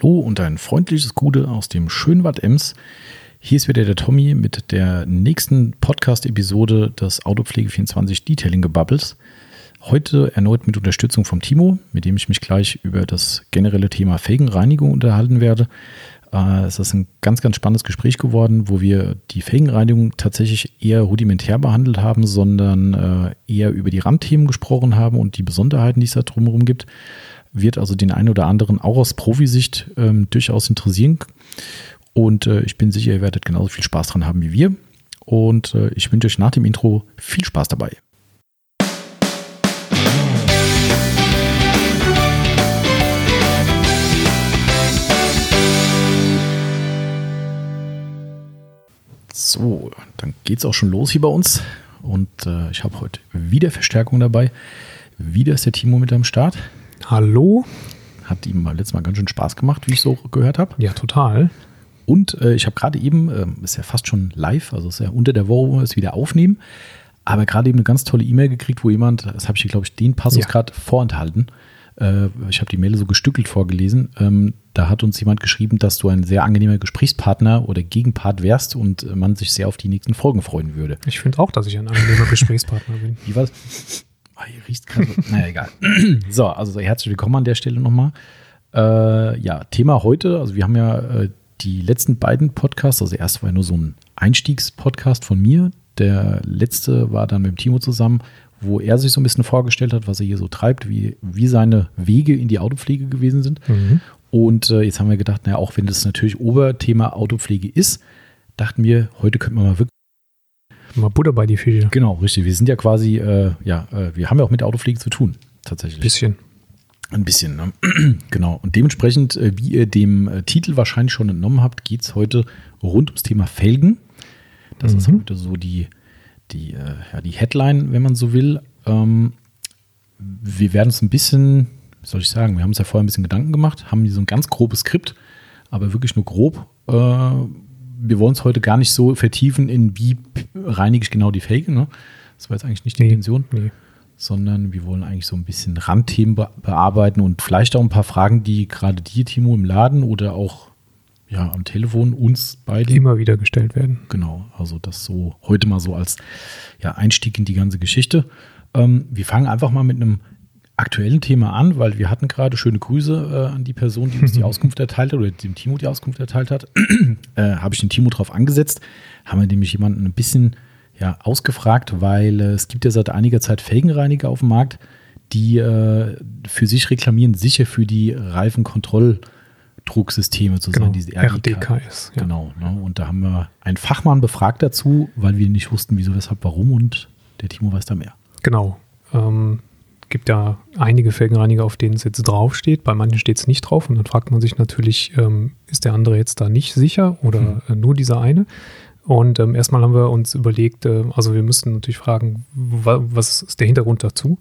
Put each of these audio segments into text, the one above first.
Hallo und ein freundliches Gute aus dem Schönwald Ems. Hier ist wieder der Tommy mit der nächsten Podcast-Episode des Autopflege24 Detailing Gebubbles. Heute erneut mit Unterstützung vom Timo, mit dem ich mich gleich über das generelle Thema Felgenreinigung unterhalten werde. Äh, es ist ein ganz, ganz spannendes Gespräch geworden, wo wir die Felgenreinigung tatsächlich eher rudimentär behandelt haben, sondern äh, eher über die Randthemen gesprochen haben und die Besonderheiten, die es da drumherum gibt wird also den einen oder anderen auch aus Profisicht ähm, durchaus interessieren. Und äh, ich bin sicher, ihr werdet genauso viel Spaß dran haben wie wir. Und äh, ich wünsche euch nach dem Intro viel Spaß dabei. So, dann geht es auch schon los hier bei uns. Und äh, ich habe heute wieder Verstärkung dabei. Wieder ist der Timo mit am Start. Hallo. Hat ihm mal letztes Mal ganz schön Spaß gemacht, wie ich so gehört habe. Ja, total. Und äh, ich habe gerade eben, äh, ist ja fast schon live, also ist ja unter der Woche, wo wir es wieder aufnehmen, aber gerade eben eine ganz tolle E-Mail gekriegt, wo jemand, das habe ich hier, glaube ich, den Passus ja. gerade vorenthalten. Äh, ich habe die Mail so gestückelt vorgelesen. Ähm, da hat uns jemand geschrieben, dass du ein sehr angenehmer Gesprächspartner oder Gegenpart wärst und man sich sehr auf die nächsten Folgen freuen würde. Ich finde auch, dass ich ein angenehmer Gesprächspartner bin. Wie war das? Oh, hier riecht gerade. naja, egal. so, also herzlich willkommen an der Stelle nochmal. Äh, ja, Thema heute, also wir haben ja äh, die letzten beiden Podcasts, also erst war ja nur so ein Einstiegspodcast von mir. Der letzte war dann mit dem Timo zusammen, wo er sich so ein bisschen vorgestellt hat, was er hier so treibt, wie, wie seine Wege in die Autopflege gewesen sind. Mhm. Und äh, jetzt haben wir gedacht, naja, auch wenn das natürlich Oberthema Autopflege ist, dachten wir, heute könnten wir mal wirklich Mal Butter bei die Fische. Genau, richtig. Wir sind ja quasi, äh, ja, äh, wir haben ja auch mit der Autopflege zu tun, tatsächlich. Ein bisschen. Ein bisschen, ne? genau. Und dementsprechend, äh, wie ihr dem äh, Titel wahrscheinlich schon entnommen habt, geht es heute rund ums Thema Felgen. Das mhm. ist heute so die, die, äh, ja, die Headline, wenn man so will. Ähm, wir werden uns ein bisschen, wie soll ich sagen, wir haben uns ja vorher ein bisschen Gedanken gemacht, haben so ein ganz grobes Skript, aber wirklich nur grob äh, wir wollen es heute gar nicht so vertiefen in wie reinige ich genau die Fake. Ne? Das war jetzt eigentlich nicht die nee, Intention. Nee. Sondern wir wollen eigentlich so ein bisschen Randthemen be bearbeiten und vielleicht auch ein paar Fragen, die gerade dir, Timo, im Laden oder auch ja, am Telefon uns beide immer wieder gestellt werden. Genau, also das so heute mal so als ja, Einstieg in die ganze Geschichte. Ähm, wir fangen einfach mal mit einem aktuellen Thema an, weil wir hatten gerade schöne Grüße äh, an die Person, die uns die Auskunft erteilt hat oder dem Timo die Auskunft erteilt hat. Äh, Habe ich den Timo drauf angesetzt, haben wir nämlich jemanden ein bisschen ja, ausgefragt, weil äh, es gibt ja seit einiger Zeit Felgenreiniger auf dem Markt, die äh, für sich reklamieren, sicher für die Reifenkontrolldrucksysteme zu genau, sein, diese RDK. RDKS. Ja. Genau. Ne? Und da haben wir einen Fachmann befragt dazu, weil wir nicht wussten, wieso, weshalb, warum und der Timo weiß da mehr. Genau. Ähm, gibt ja einige Felgenreiniger, auf denen es jetzt draufsteht. Bei manchen steht es nicht drauf. Und dann fragt man sich natürlich, ähm, ist der andere jetzt da nicht sicher oder mhm. äh, nur dieser eine? Und ähm, erstmal haben wir uns überlegt, äh, also wir müssten natürlich fragen, was ist der Hintergrund dazu?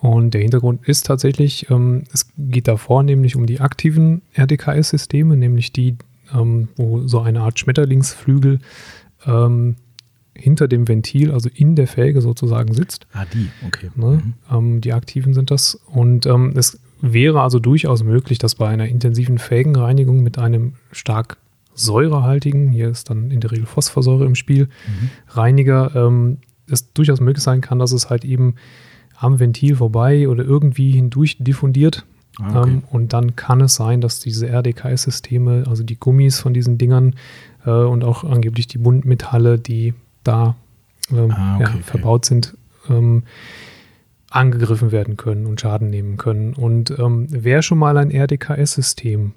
Und der Hintergrund ist tatsächlich, ähm, es geht davor nämlich um die aktiven RDKS-Systeme, nämlich die, ähm, wo so eine Art Schmetterlingsflügel ähm, hinter dem Ventil, also in der Felge sozusagen sitzt. Ah, die, okay. Ne? Mhm. Ähm, die aktiven sind das. Und ähm, es wäre also durchaus möglich, dass bei einer intensiven Felgenreinigung mit einem stark säurehaltigen, hier ist dann in der Regel Phosphorsäure im Spiel, mhm. Reiniger, ähm, es durchaus möglich sein kann, dass es halt eben am Ventil vorbei oder irgendwie hindurch diffundiert. Ah, okay. ähm, und dann kann es sein, dass diese RDKS-Systeme, also die Gummis von diesen Dingern äh, und auch angeblich die Buntmetalle, die da ähm, ah, okay, ja, okay. verbaut sind, ähm, angegriffen werden können und Schaden nehmen können. Und ähm, wer schon mal ein RDKS-System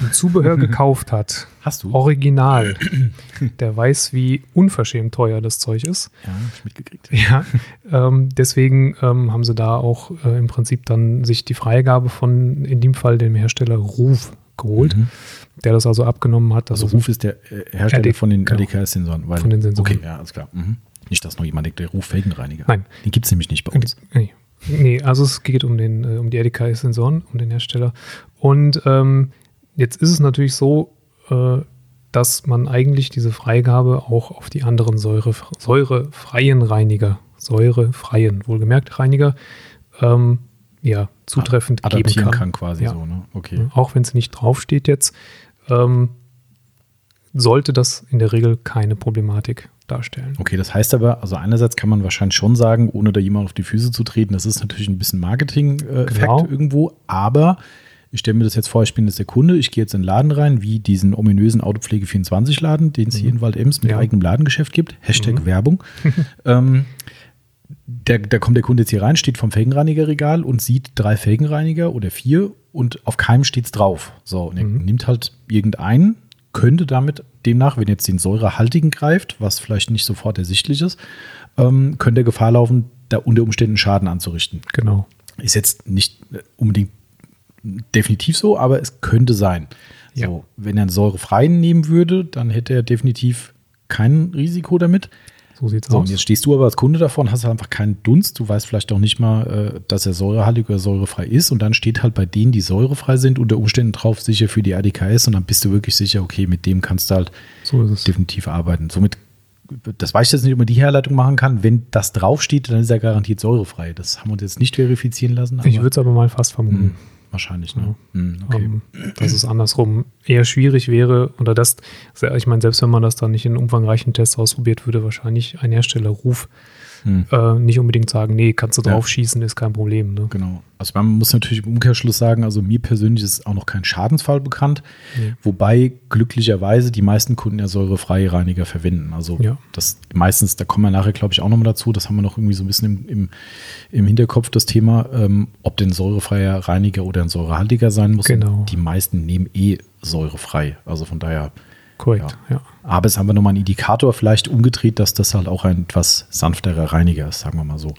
im Zubehör gekauft hat, Hast du? original, der weiß, wie unverschämt teuer das Zeug ist. Ja, hab ich mitgekriegt. Ja, ähm, deswegen ähm, haben sie da auch äh, im Prinzip dann sich die Freigabe von, in dem Fall dem Hersteller Ruf geholt. Mhm der das also abgenommen hat. Also Ruf ist der äh, Hersteller RD, von den genau, RDKS-Sensoren. Von den Sensoren. Okay, ja, alles klar. Mhm. Nicht, dass noch jemand denkt, der Ruf Felgenreiniger. Nein. Den gibt es nämlich nicht bei uns. Nee. nee, also es geht um, den, äh, um die RDKS-Sensoren, um den Hersteller. Und ähm, jetzt ist es natürlich so, äh, dass man eigentlich diese Freigabe auch auf die anderen Säure, säurefreien Reiniger, säurefreien, wohlgemerkt Reiniger, ähm, ja, zutreffend geben kann. kann quasi Ja. so, ne? Okay. Auch wenn es nicht draufsteht jetzt, ähm, sollte das in der Regel keine Problematik darstellen. Okay, das heißt aber, also einerseits kann man wahrscheinlich schon sagen, ohne da jemand auf die Füße zu treten, das ist natürlich ein bisschen Marketing-Effekt Genau. irgendwo, aber ich stelle mir das jetzt vor, ich bin jetzt der Kunde, ich gehe jetzt in den Laden rein, wie diesen ominösen Autopflege24-Laden, den es hier in Wald-Ems mit Mhm. Ja. Mhm. eigenem Ladengeschäft gibt. Hashtag Werbung. ähm, der, da kommt der Kunde jetzt hier rein, steht vom Felgenreinigerregal und sieht drei Felgenreiniger oder vier und auf keinem steht es drauf. So, und er Mhm. nimmt halt irgendeinen, könnte damit demnach, wenn jetzt den säurehaltigen greift, was vielleicht nicht sofort ersichtlich ist, ähm, könnte er Gefahr laufen, da unter Umständen Schaden anzurichten. Genau. Ist jetzt nicht äh, unbedingt definitiv so, aber es könnte sein. Ja. So, wenn er einen säurefreien nehmen würde, dann hätte er definitiv kein Risiko damit. So sieht's So, und aus. jetzt stehst du aber als Kunde davor und hast halt einfach keinen Dunst. Du weißt vielleicht auch nicht mal, äh, dass er säurehaltig oder säurefrei ist. Und dann steht halt bei denen, die säurefrei sind, unter Umständen drauf sicher für die ADKS. Und dann bist du wirklich sicher, okay, mit dem kannst du halt So definitiv arbeiten. Somit, das weiß ich jetzt nicht, ob man die Herleitung machen kann. Wenn das draufsteht, dann ist er garantiert säurefrei. Das haben wir uns jetzt nicht verifizieren lassen. Ich würde es aber mal fast vermuten. Wahrscheinlich, ne? Hm, okay. ähm, dass es andersrum eher schwierig wäre oder das, ich meine, selbst wenn man das dann nicht in umfangreichen Tests ausprobiert, würde wahrscheinlich ein Herstellerruf Hm. äh, nicht unbedingt sagen, nee, kannst du Ja. drauf schießen, ist kein Problem. Ne? Genau. Also man muss natürlich im Umkehrschluss sagen, also mir persönlich ist auch noch kein Schadensfall bekannt, Nee. wobei glücklicherweise die meisten Kunden ja säurefreie Reiniger verwenden. Also Ja. das meistens, da kommen wir nachher, glaube ich, auch nochmal dazu, das haben wir noch irgendwie so ein bisschen im, im, im Hinterkopf, das Thema, ähm, ob denn säurefreier Reiniger oder ein säurehaltiger sein muss. Genau. Die meisten nehmen eh säurefrei. Also von daher, Korrekt, ja. aber es haben wir nochmal einen Indikator vielleicht umgedreht, dass das halt auch ein etwas sanfterer Reiniger ist, sagen wir mal so.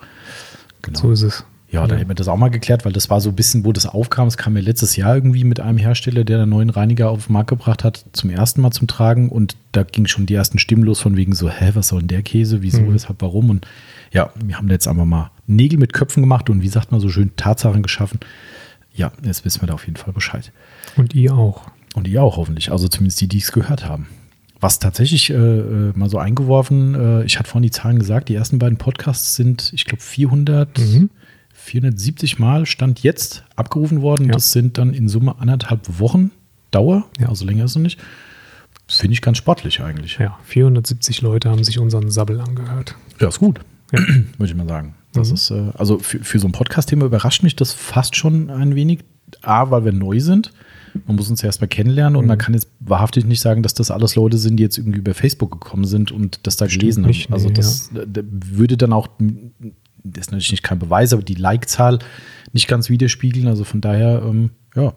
Genau. So ist es. Ja, dann hätten wir das auch mal geklärt, weil das war so ein bisschen, wo das aufkam. Es kam ja letztes Jahr irgendwie mit einem Hersteller, der einen neuen Reiniger auf den Markt gebracht hat, zum ersten Mal zum Tragen. Und da ging schon die ersten Stimmen los von wegen so, hä, was soll denn der Käse? Wieso, Mhm. weshalb, warum? Und ja, wir haben da jetzt einfach mal Nägel mit Köpfen gemacht und wie sagt man so schön, Tatsachen geschaffen. Ja, jetzt wissen wir da auf jeden Fall Bescheid. Und ihr auch. Und ihr auch hoffentlich, also zumindest die, die es gehört haben. Was tatsächlich äh, äh, mal so eingeworfen, äh, ich hatte vorhin die Zahlen gesagt, die ersten beiden Podcasts sind, ich glaube, 400, Mhm. 470 Mal Stand jetzt abgerufen worden. Ja. Das sind dann in Summe anderthalb Wochen Dauer, Ja. also länger ist es noch nicht. Das finde ich ganz sportlich eigentlich. Ja, 470 Leute haben sich unseren Sabbel angehört. Ja, ist gut, Ja. würde ich mal sagen. Das Mhm. ist, äh, also für, für so ein Podcast-Thema überrascht mich das fast schon ein wenig. A, weil wir neu sind. Man muss uns ja erstmal kennenlernen und Mhm. man kann jetzt wahrhaftig nicht sagen, dass das alles Leute sind, die jetzt irgendwie über Facebook gekommen sind und das da Stimmt gelesen haben. nicht, nee, also das äh, da würde dann auch, das ist natürlich nicht kein Beweis, aber die Like-Zahl nicht ganz widerspiegeln. Also von daher, ähm, ja.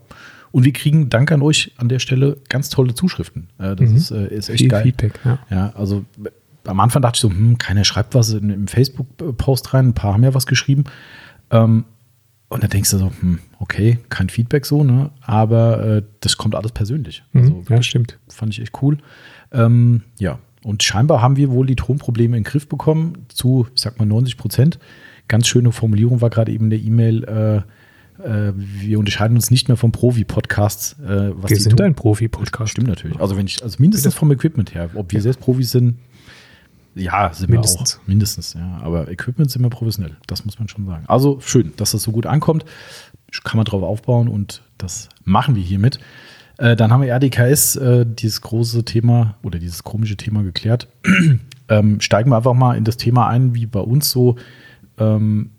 Und wir kriegen, danke an euch an der Stelle, ganz tolle Zuschriften. Äh, das Mhm. ist, äh, ist echt Viel geil. Feedback, ja. Ja, also äh, am Anfang dachte ich so, hm, keiner schreibt was in, im Facebook-Post rein, ein paar haben ja was geschrieben. Ähm, und dann denkst du so, hm, okay, kein Feedback so, ne? Aber äh, das kommt alles persönlich. Mhm, Also ja, stimmt. fand ich echt cool. Ähm, ja, und scheinbar haben wir wohl die Tonprobleme in den Griff bekommen, zu, ich sag mal, 90 Prozent. Ganz schöne Formulierung war gerade eben in der E-Mail, äh, äh, wir unterscheiden uns nicht mehr vom Profi-Podcasts. Äh, was Wir sind Ton- ein Profi-Podcast. Stimmt natürlich. Also wenn ich, also mindestens vom Equipment her. Ob wir selbst Profis sind, ja, sind Mindestens. wir auch. Mindestens, ja. Aber Equipment sind wir professionell. Das muss man schon sagen. Also schön, dass das so gut ankommt. Kann man drauf aufbauen und das machen wir hiermit. Äh, dann haben wir RDKS, äh, dieses große Thema oder dieses komische Thema geklärt. ähm, steigen wir einfach mal in das Thema ein, wie bei uns so ähm,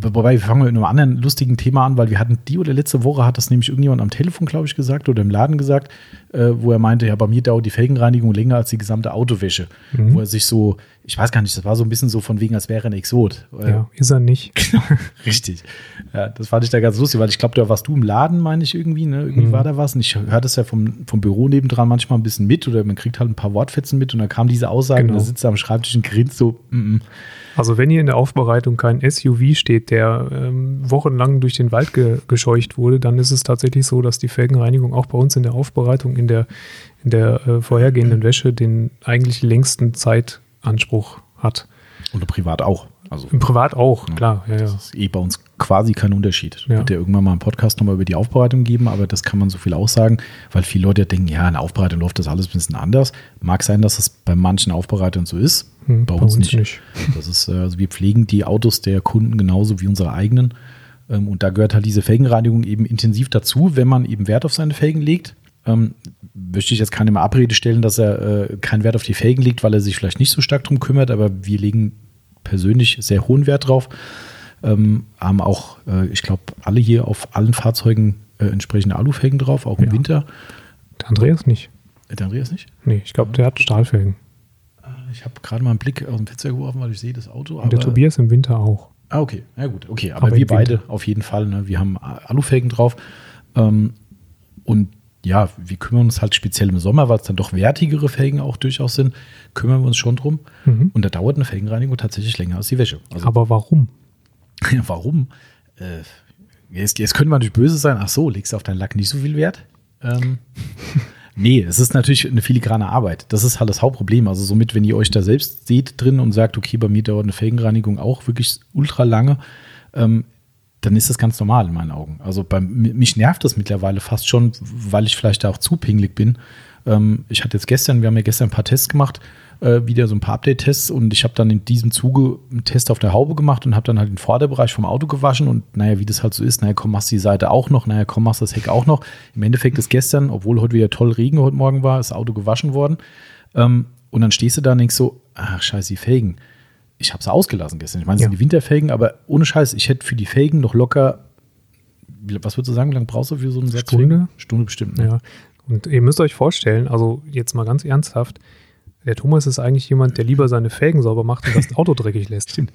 wobei, wir fangen mit einem anderen lustigen Thema an, weil wir hatten die oder letzte Woche hat das nämlich irgendjemand am Telefon, glaube ich, gesagt oder im Laden gesagt, äh, wo er meinte, ja, bei mir dauert die Felgenreinigung länger als die gesamte Autowäsche. Mhm. Wo er sich so, ich weiß gar nicht, das war so ein bisschen so von wegen, als wäre er ein Exot. Ja, ist er nicht. Richtig. Ja, das fand ich da ganz lustig, weil ich glaube, da warst du im Laden, meine ich irgendwie, ne? Irgendwie Mhm. war da was. Und ich höre das ja vom, vom Büro nebendran manchmal ein bisschen mit oder man kriegt halt ein paar Wortfetzen mit und dann kam diese Aussage Genau. und da sitzt er am Schreibtisch und grinst so, mm, mm. Also wenn hier in der Aufbereitung kein SUV steht, der ähm, wochenlang durch den Wald ge gescheucht wurde, dann ist es tatsächlich so, dass die Felgenreinigung auch bei uns in der Aufbereitung in der, in der äh, vorhergehenden Wäsche den eigentlich längsten Zeitanspruch hat. Oder privat auch. Also Im Privat auch, Ja, klar. Ja, ja. Das ist eh bei uns quasi kein Unterschied. Ja. Wird ja irgendwann mal einen Podcast nochmal über die Aufbereitung geben, aber das kann man so viel aussagen, weil viele Leute denken, ja, in der Aufbereitung läuft das alles ein bisschen anders. Mag sein, dass es bei manchen Aufbereitern so ist, Hm, bei, uns, nicht. Das ist, äh, also wir pflegen die Autos der Kunden genauso wie unsere eigenen. Ähm, und da gehört halt diese Felgenreinigung eben intensiv dazu, wenn man eben Wert auf seine Felgen legt. Ähm, möchte ich jetzt keinem Abrede stellen, dass er äh, keinen Wert auf die Felgen legt, weil er sich vielleicht nicht so stark drum kümmert, aber wir legen persönlich sehr hohen Wert drauf. Ähm, haben auch, äh, ich glaube, alle hier auf allen Fahrzeugen äh, entsprechende Alufelgen drauf, auch im Ja. Winter. Der Andreas nicht. Äh, Der Andreas nicht? Nee, ich glaube, der hat Stahlfelgen. Äh, Ich habe gerade mal einen Blick aus dem Fenster geworfen, weil ich sehe das Auto. Und der Tobias im Winter auch. Ah, okay. Ja, gut. Okay, aber, Aber wir beide auf jeden Fall. Ne? Wir haben Alufelgen drauf. Ähm, und ja, wir kümmern uns halt speziell im Sommer, weil es dann doch wertigere Felgen auch durchaus sind, kümmern wir uns schon drum. Mhm. Und da dauert eine Felgenreinigung tatsächlich länger als die Wäsche. Also Aber warum? warum? Äh, jetzt, jetzt könnte man natürlich böse sein, ach so, legst du auf deinen Lack nicht so viel Wert? Ähm, nee, es ist natürlich eine filigrane Arbeit. Das ist halt das Hauptproblem. Also somit, wenn ihr euch da selbst seht drin und sagt, okay, bei mir dauert eine Felgenreinigung auch wirklich ultra lange, ähm, dann ist das ganz normal in meinen Augen. Also bei, mi- mich nervt das mittlerweile fast schon, weil ich vielleicht da auch zu pingelig bin. Ähm, ich hatte jetzt gestern, wir haben ja gestern ein paar Tests gemacht, äh, wieder so ein paar Update-Tests und ich habe dann in diesem Zuge einen Test auf der Haube gemacht und habe dann halt den Vorderbereich vom Auto gewaschen und naja, wie das halt so ist, naja, komm, machst die Seite auch noch, naja, komm, machst das Heck auch noch. Im Endeffekt ist gestern, obwohl heute wieder toll Regen heute Morgen war, das Auto gewaschen worden. Ähm, und dann stehst du da und denkst so, ach scheiße, die Felgen. Ich habe sie ausgelassen gestern. Ich meine, es Ja. sind die Winterfelgen, aber ohne Scheiß, ich hätte für die Felgen noch locker, was würdest du sagen, wie lange brauchst du für so einen Satz Stunde? Stunde bestimmt. Ne? Ja. Und ihr müsst euch vorstellen, also jetzt mal ganz ernsthaft, der Thomas ist eigentlich jemand, der lieber seine Felgen sauber macht und das Auto dreckig lässt. Stimmt.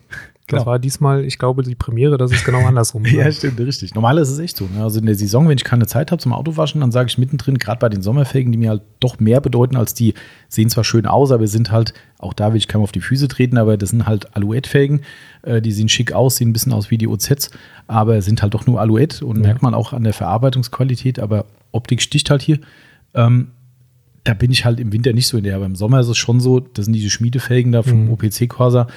Das Genau. war diesmal, ich glaube, die Premiere, dass es genau andersrum war. Ja, stimmt, richtig. Normal ist es echt so. Ne? Also in der Saison, wenn ich keine Zeit habe zum Autowaschen, dann sage ich mittendrin, gerade bei den Sommerfelgen, die mir halt doch mehr bedeuten als die, sehen zwar schön aus, aber sind halt, auch da will ich keinem auf die Füße treten, aber das sind halt Alouette-Felgen. Äh, die sehen schick aus, sehen ein bisschen aus wie die OZs, aber sind halt doch nur Alouette und Ja. merkt man auch an der Verarbeitungsqualität, aber Optik sticht halt hier. Ähm, da bin ich halt im Winter nicht so in der, aber im Sommer ist es schon so, das sind diese Schmiedefelgen da vom Mhm. OPC Corsa,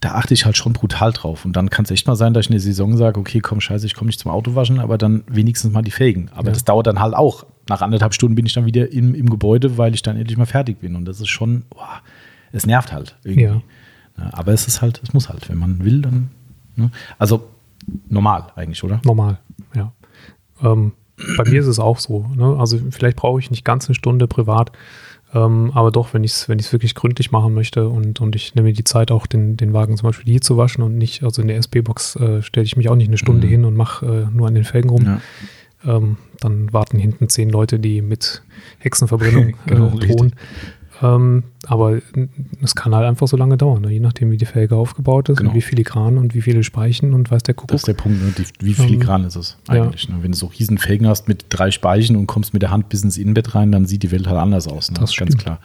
da achte ich halt schon brutal drauf. Und dann kann es echt mal sein, dass ich in der Saison sage, okay, komm, scheiße, ich komme nicht zum Autowaschen, aber dann wenigstens mal die Felgen. Aber Ja. das dauert dann halt auch. Nach anderthalb Stunden bin ich dann wieder im, im Gebäude, weil ich dann endlich mal fertig bin. Und das ist schon, boah, es nervt halt irgendwie. Ja. Ja, aber es ist halt, es muss halt, wenn man will, dann. Ne? Also normal eigentlich, oder? Normal, ja. Ähm, bei mir ist es auch so. Ne? Also vielleicht brauche ich nicht ganz eine Stunde privat, ähm, aber doch, wenn ich es wenn ich's wirklich gründlich machen möchte und, und ich nehme mir die Zeit auch, den, den Wagen zum Beispiel hier zu waschen und nicht, also in der SB-Box äh, stelle ich mich auch nicht eine Stunde Mhm. hin und mache äh, nur an den Felgen rum. Ja. Ähm, dann warten hinten zehn Leute, die mit Hexenverbrennung Genau, äh, drohen. Ähm, aber es kann halt einfach so lange dauern, ne? je nachdem, wie die Felge aufgebaut ist Genau. und wie filigran und wie viele Speichen und weiß der Kuckuck. Das ist der Punkt, ne? die, wie filigran ist es ja. eigentlich. Ne? Wenn du so riesen Felgen hast mit drei Speichen und kommst mit der Hand bis ins Innenbett rein, dann sieht die Welt halt anders aus. Ne? Das ist ganz klar.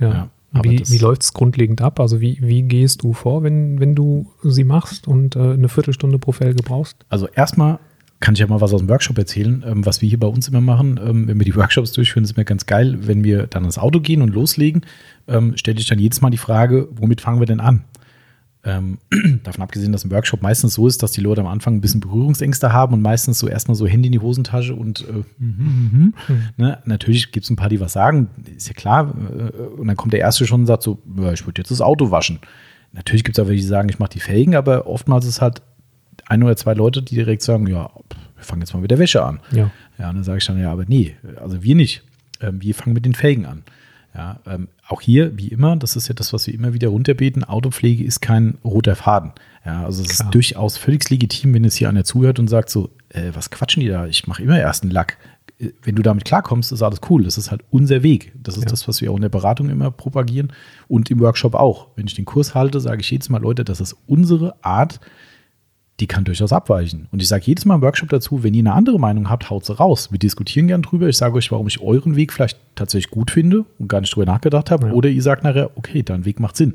Ja. Ja, aber wie wie läuft es grundlegend ab? Also wie, wie gehst du vor, wenn, wenn du sie machst und äh, eine Viertelstunde pro Felge brauchst? Also erstmal kann ich ja mal was aus dem Workshop erzählen, ähm, was wir hier bei uns immer machen. Ähm, wenn wir die Workshops durchführen, ist immer ganz geil. Wenn wir dann ins Auto gehen und loslegen, ähm, stelle ich dann jedes Mal die Frage, womit fangen wir denn an? Ähm, davon abgesehen, dass im Workshop meistens so ist, dass die Leute am Anfang ein bisschen Berührungsängste haben und meistens so erstmal so Hände in die Hosentasche und äh, mhm, mhm. Ne? natürlich gibt es ein paar, die was sagen, ist ja klar. Äh, und dann kommt der Erste schon und sagt so, ich würde jetzt das Auto waschen. Natürlich gibt es auch welche, die sagen, ich mache die Felgen, aber oftmals ist halt ein oder zwei Leute, die direkt sagen, ja, wir fangen jetzt mal mit der Wäsche an. Ja. Ja, und dann sage ich dann, ja, aber nee, also wir nicht. Ähm, wir fangen mit den Felgen an. Ja, ähm, auch hier, wie immer, das ist ja das, was wir immer wieder runterbeten, Autopflege ist kein roter Faden. Ja, also es ist durchaus völlig legitim, wenn jetzt hier einer zuhört und sagt so, äh, was quatschen die da? Ich mache immer erst einen Lack. Äh, Wenn du damit klarkommst, ist alles cool. Das ist halt unser Weg. Das ist Ja. das, was wir auch in der Beratung immer propagieren und im Workshop auch. Wenn ich den Kurs halte, sage ich jedes Mal, Leute, das ist unsere Art, die kann durchaus abweichen. Und ich sage jedes Mal im Workshop dazu, wenn ihr eine andere Meinung habt, haut sie raus. Wir diskutieren gern drüber. Ich sage euch, warum ich euren Weg vielleicht tatsächlich gut finde und gar nicht drüber nachgedacht habe. Ja. Oder ihr sagt nachher, okay, dein Weg macht Sinn.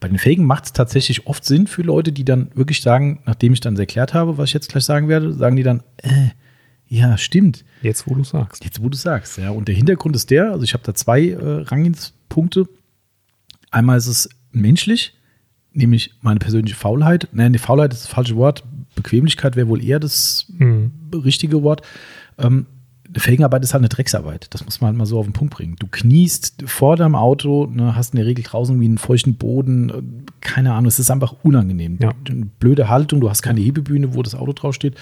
Bei den Felgen macht es tatsächlich oft Sinn für Leute, die dann wirklich sagen, nachdem ich dann erklärt habe, was ich jetzt gleich sagen werde, sagen die dann, äh, ja, stimmt. Jetzt, wo du sagst. Jetzt, wo du sagst, ja. Und der Hintergrund ist der, also ich habe da zwei äh, Ranginspunkte. Einmal ist es menschlich, nämlich meine persönliche Faulheit. Nein, die Faulheit ist das falsche Wort. Bequemlichkeit wäre wohl eher das Mhm. richtige Wort. Ähm, Felgenarbeit ist halt eine Drecksarbeit. Das muss man halt mal so auf den Punkt bringen. Du kniest vor deinem Auto, ne, hast in der Regel draußen wie einen feuchten Boden, äh, keine Ahnung, es ist einfach unangenehm. Ja. Eine blöde Haltung, du hast keine Hebebühne, wo das Auto draufsteht.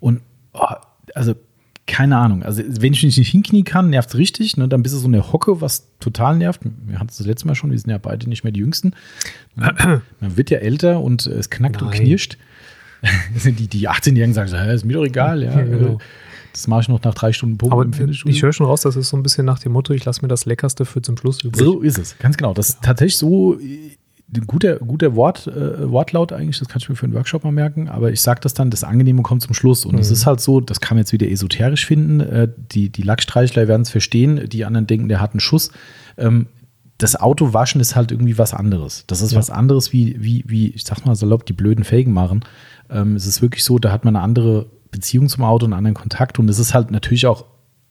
Und oh, also keine Ahnung. Also wenn ich nicht hinknien kann, nervt es richtig. Ne? Dann bist du so eine Hocke, was total nervt. Wir hatten es das letzte Mal schon, wir sind ja beide nicht mehr die Jüngsten. Man wird ja älter und es knackt und Nein. knirscht. die, die 18-Jährigen sagen, so, "Hä, ist mir doch egal. Ja, Ja, genau. Das mache ich noch nach drei Stunden Pumpen Aber im Fitnessstudio. ich höre schon raus, das ist so ein bisschen nach dem Motto, ich lasse mir das Leckerste für zum Schluss übrig. So ist es, ganz genau. Das ist tatsächlich so guter, guter Wort, äh, Wortlaut eigentlich, das kann ich mir für einen Workshop mal merken, aber ich sage das dann, das Angenehme kommt zum Schluss. Und es Mhm. ist halt so, das kann man jetzt wieder esoterisch finden, äh, die, die Lackstreichler werden es verstehen, die anderen denken, der hat einen Schuss. Ähm, das Auto waschen ist halt irgendwie was anderes. Das ist Ja. was anderes wie, wie, wie, ich sag mal salopp, die blöden Felgen machen. Ähm, es ist wirklich so, da hat man eine andere Beziehung zum Auto, einen anderen Kontakt und es ist halt natürlich auch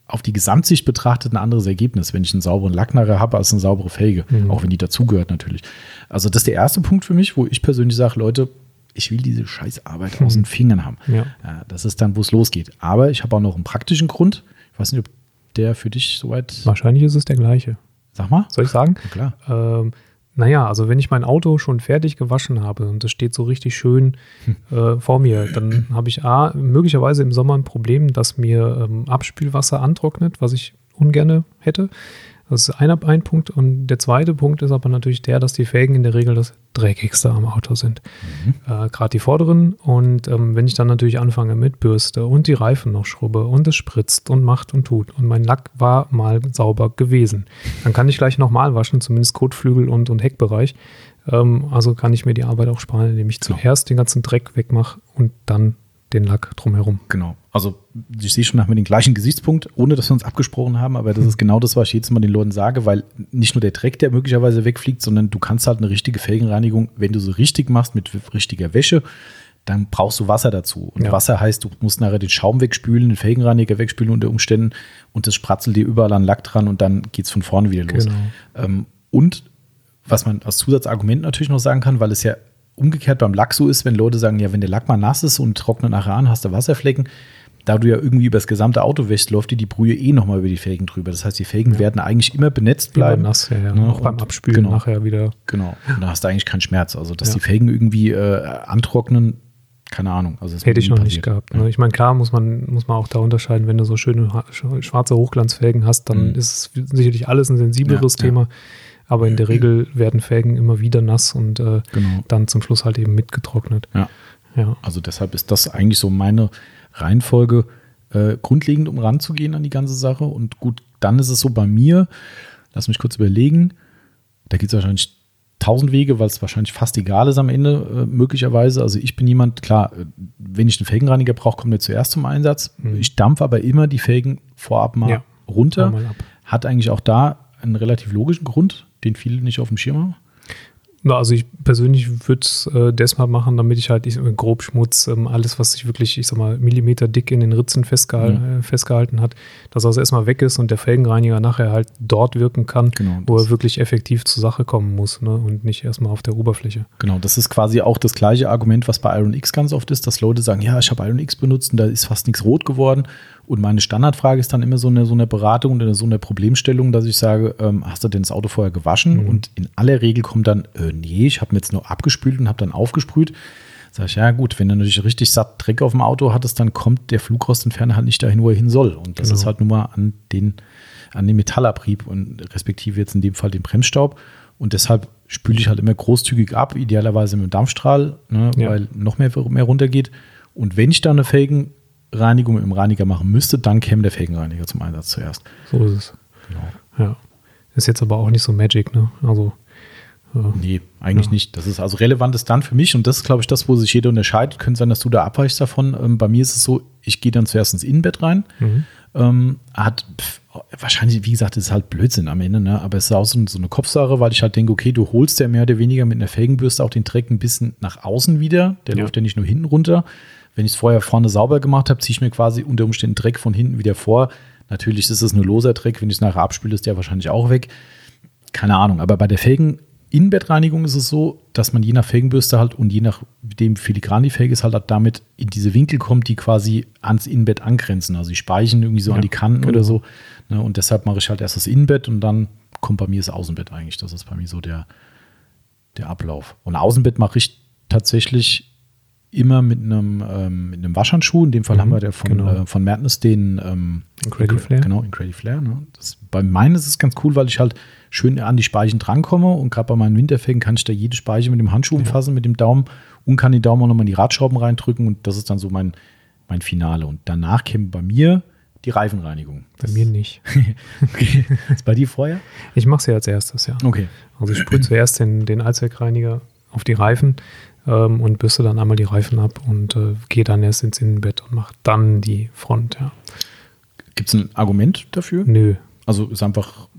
auf die Gesamtsicht betrachtet ein anderes Ergebnis, wenn ich einen sauberen Lack nachher habe als eine saubere Felge, Mhm. auch wenn die dazugehört natürlich. Also das ist der erste Punkt für mich, wo ich persönlich sage, Leute, ich will diese Scheißarbeit aus den Fingern haben. Ja, das ist dann, wo es losgeht. Aber ich habe auch noch einen praktischen Grund. Ich weiß nicht, ob der für dich soweit. Wahrscheinlich ist es der gleiche. Sag mal. Soll ich sagen? Na klar. Ähm, naja, also wenn ich mein Auto schon fertig gewaschen habe und es steht so richtig schön äh, vor mir, dann habe ich A, möglicherweise im Sommer ein Problem, dass mir ähm, Abspülwasser antrocknet, was ich ungerne hätte. Das ist ein, ein Punkt. Und der zweite Punkt ist aber natürlich der, dass die Felgen in der Regel das dreckigste am Auto sind. Äh, Gerade die vorderen. Und ähm, wenn ich dann natürlich anfange mit Bürste und die Reifen noch schrubbe und es spritzt und macht und tut und mein Lack war mal sauber gewesen, dann kann ich gleich nochmal waschen, zumindest Kotflügel und, und Heckbereich. Ähm, also kann ich mir die Arbeit auch sparen, indem ich zuerst den ganzen Dreck wegmache und dann den Lack drumherum. Genau. Also ich sehe schon nach mir den gleichen Gesichtspunkt, ohne dass wir uns abgesprochen haben, aber das ist genau das, was ich jedes Mal den Leuten sage, weil nicht nur der Dreck, der möglicherweise wegfliegt, sondern du kannst halt eine richtige Felgenreinigung, wenn du sie richtig machst mit richtiger Wäsche, dann brauchst du Wasser dazu. Und Ja. Wasser heißt, du musst nachher den Schaum wegspülen, den Felgenreiniger wegspülen unter Umständen und das spratzelt dir überall an Lack dran und dann geht es von vorne wieder los. Genau. Ähm, und was man als Zusatzargument natürlich noch sagen kann, weil es ja umgekehrt beim Lack so ist, wenn Leute sagen, ja, wenn der Lack mal nass ist und trocknet nachher an, hast du Wasserflecken. Da du ja irgendwie über das gesamte Auto wäschst, läuft dir die Brühe eh nochmal über die Felgen drüber. Das heißt, die Felgen werden eigentlich immer benetzt bleiben. Immer nass, ja, ja. Ne? Auch beim Abspülen genau. nachher wieder. Genau. Und da hast du eigentlich keinen Schmerz. Also, dass Ja. die Felgen irgendwie äh, antrocknen, keine Ahnung. Also, Hätte ich noch nie nicht passiert. gehabt. Ne? Ich meine, klar muss man, muss man auch da unterscheiden, wenn du so schöne schwarze Hochglanzfelgen hast, dann Mhm. ist es sicherlich alles ein sensibleres Ja, ja. Aber in der Regel werden Felgen immer wieder nass und äh, Genau. dann zum Schluss halt eben mitgetrocknet. Ja. Ja. Also deshalb ist das eigentlich so meine Reihenfolge äh, grundlegend, um ranzugehen an die ganze Sache. Und gut, dann ist es so bei mir, lass mich kurz überlegen, da gibt es wahrscheinlich tausend Wege, weil es wahrscheinlich fast egal ist am Ende, äh, möglicherweise. Also ich bin jemand, klar, äh, wenn ich einen Felgenreiniger brauche, kommt der zuerst zum Einsatz. Ich dampfe aber immer die Felgen vorab mal Ja. runter. Mal. Hat eigentlich auch da einen relativ logischen Grund, den viele nicht auf dem Schirm haben. Na, Also ich persönlich würde es äh, deshalb machen, damit ich halt ich, sag mal, Grobschmutz, ähm, alles, was sich wirklich, ich sag mal, Millimeter dick in den Ritzen festgehalten, äh, festgehalten hat, dass das erstmal weg ist und der Felgenreiniger nachher halt dort wirken kann, Genau, wo er wirklich effektiv zur Sache kommen muss ne? und nicht erstmal auf der Oberfläche. Genau, das ist quasi auch das gleiche Argument, was bei Iron X ganz oft ist, dass Leute sagen, ja, ich habe Iron X benutzt und da ist fast nichts rot geworden. Und meine Standardfrage ist dann immer so eine, so eine Beratung oder so eine Problemstellung, dass ich sage, ähm, hast du denn das Auto vorher gewaschen? Und in aller Regel kommt dann, äh, nee, ich habe mir jetzt nur abgespült und habe dann aufgesprüht. Sag ich, ja gut, wenn du natürlich richtig satt Dreck auf dem Auto hattest, dann kommt der Flugrostentferner halt nicht dahin, wo er hin soll. Und das Genau. ist halt nur mal an den, an den Metallabrieb und respektive jetzt in dem Fall den Bremsstaub. Und deshalb spüle ich halt immer großzügig ab, idealerweise mit dem Dampfstrahl, ne, Ja. weil noch mehr, mehr runtergeht. Und wenn ich dann eine Felgenreinigung mit dem Reiniger machen müsste, dann käme der Felgenreiniger zum Einsatz zuerst. So ist es. Ja. Ist jetzt aber auch nicht so Magic, ne? Also, Nee, eigentlich Ja. nicht. Das ist also relevant ist dann für mich und das ist, glaube ich, das, wo sich jeder unterscheidet. Könnte sein, dass du da abweichst davon. Ähm, bei mir ist es so, ich gehe dann zuerst ins Innenbett rein. mhm. Ähm, hat pf, wahrscheinlich, wie gesagt, ist halt Blödsinn am Ende, ne? aber es ist auch so, so eine Kopfsache, weil ich halt denke, okay, du holst ja mehr oder weniger mit einer Felgenbürste auch den Dreck ein bisschen nach außen wieder. Der Ja. läuft ja nicht nur hinten runter. Wenn ich es vorher vorne sauber gemacht habe, ziehe ich mir quasi unter Umständen Dreck von hinten wieder vor. Natürlich ist es nur loser Dreck, wenn ich es nachher abspüle, ist der wahrscheinlich auch weg. Keine Ahnung, aber bei der Felgen Innenbettreinigung ist es so, dass man je nach Felgenbürste halt und je nach dem wie filigran die Felge ist, halt damit in diese Winkel kommt, die quasi ans Innenbett angrenzen. Also die speichen irgendwie so Ja, an die Kanten genau. oder so. Ne, und deshalb mache ich halt erst das Innenbett und dann kommt bei mir das Außenbett eigentlich. Das ist bei mir so der, der Ablauf. Und Außenbett mache ich tatsächlich immer mit einem, ähm, mit einem Waschhandschuh. In dem Fall Mhm, haben wir der von, genau. äh, von Mertens den ähm, Incredi Incre- Flare. Genau, Incredi Flare. Ne? Das, bei meinen ist es ganz cool, weil ich halt schön an die Speichen drankomme und gerade bei meinen Winterfelgen kann ich da jede Speiche mit dem Handschuh umfassen, mit dem Daumen und kann den Daumen auch nochmal in die Radschrauben reindrücken und das ist dann so mein, mein Finale. Und danach käme bei mir die Reifenreinigung. Bei mir nicht. Okay. Ist bei dir vorher? Ich mache es ja als erstes, ja. Okay. Also ich sprühe zuerst den, den Allzweckreiniger auf die Reifen ähm, und bürste dann einmal die Reifen ab und äh, gehe dann erst ins Innenbett und mache dann die Front, ja. Gibt es ein Argument dafür? Nö. Also ist einfach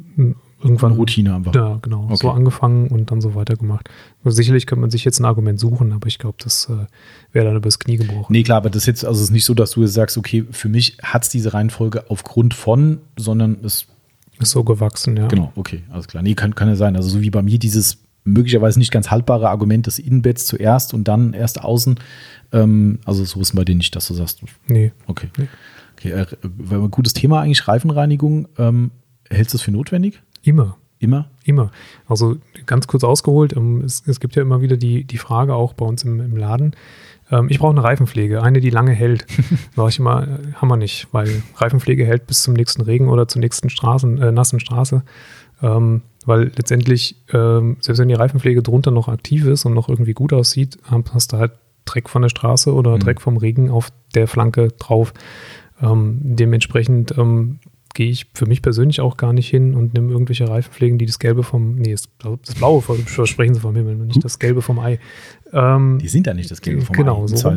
Irgendwann eine Routine einfach. Ja, genau. Okay. So angefangen und dann so weitergemacht. Also sicherlich könnte man sich jetzt ein Argument suchen, aber ich glaube, das äh, wäre dann übers Knie gebrochen. Nee, klar, aber das ist jetzt, also es ist nicht so, dass du jetzt sagst, okay, für mich hat es diese Reihenfolge aufgrund von, sondern es, Ist so gewachsen, ja. genau, okay, alles klar. Nee, kann, kann ja sein. Also so wie bei mir dieses möglicherweise nicht ganz haltbare Argument des Innenbetts zuerst und dann erst außen. Ähm, also so ist bei dir nicht, dass du sagst, Nee. okay. Nee. okay äh, ein gutes Thema eigentlich, Reifenreinigung. Ähm, hältst du es für notwendig? Immer. Immer? Immer. Also ganz kurz ausgeholt, ähm, es, es gibt ja immer wieder die, die Frage auch bei uns im, im Laden, ähm, ich brauche eine Reifenpflege, eine, die lange hält. Sag ich immer, äh, haben wir nicht, weil Reifenpflege hält bis zum nächsten Regen oder zur nächsten Straßen, äh, nassen Straße. Ähm, weil letztendlich, ähm, selbst wenn die Reifenpflege drunter noch aktiv ist und noch irgendwie gut aussieht, hab- hast du halt Dreck von der Straße oder Mhm. Dreck vom Regen auf der Flanke drauf. Ähm, dementsprechend ähm, gehe ich für mich persönlich auch gar nicht hin und nehme irgendwelche Reifenpflegen, die das Gelbe vom, nee, das, das Blaue vom, versprechen sie vom Himmel, nicht das Gelbe vom Ei. Ähm, Die sind ja nicht das Gelbe vom Genau, Ei, im so.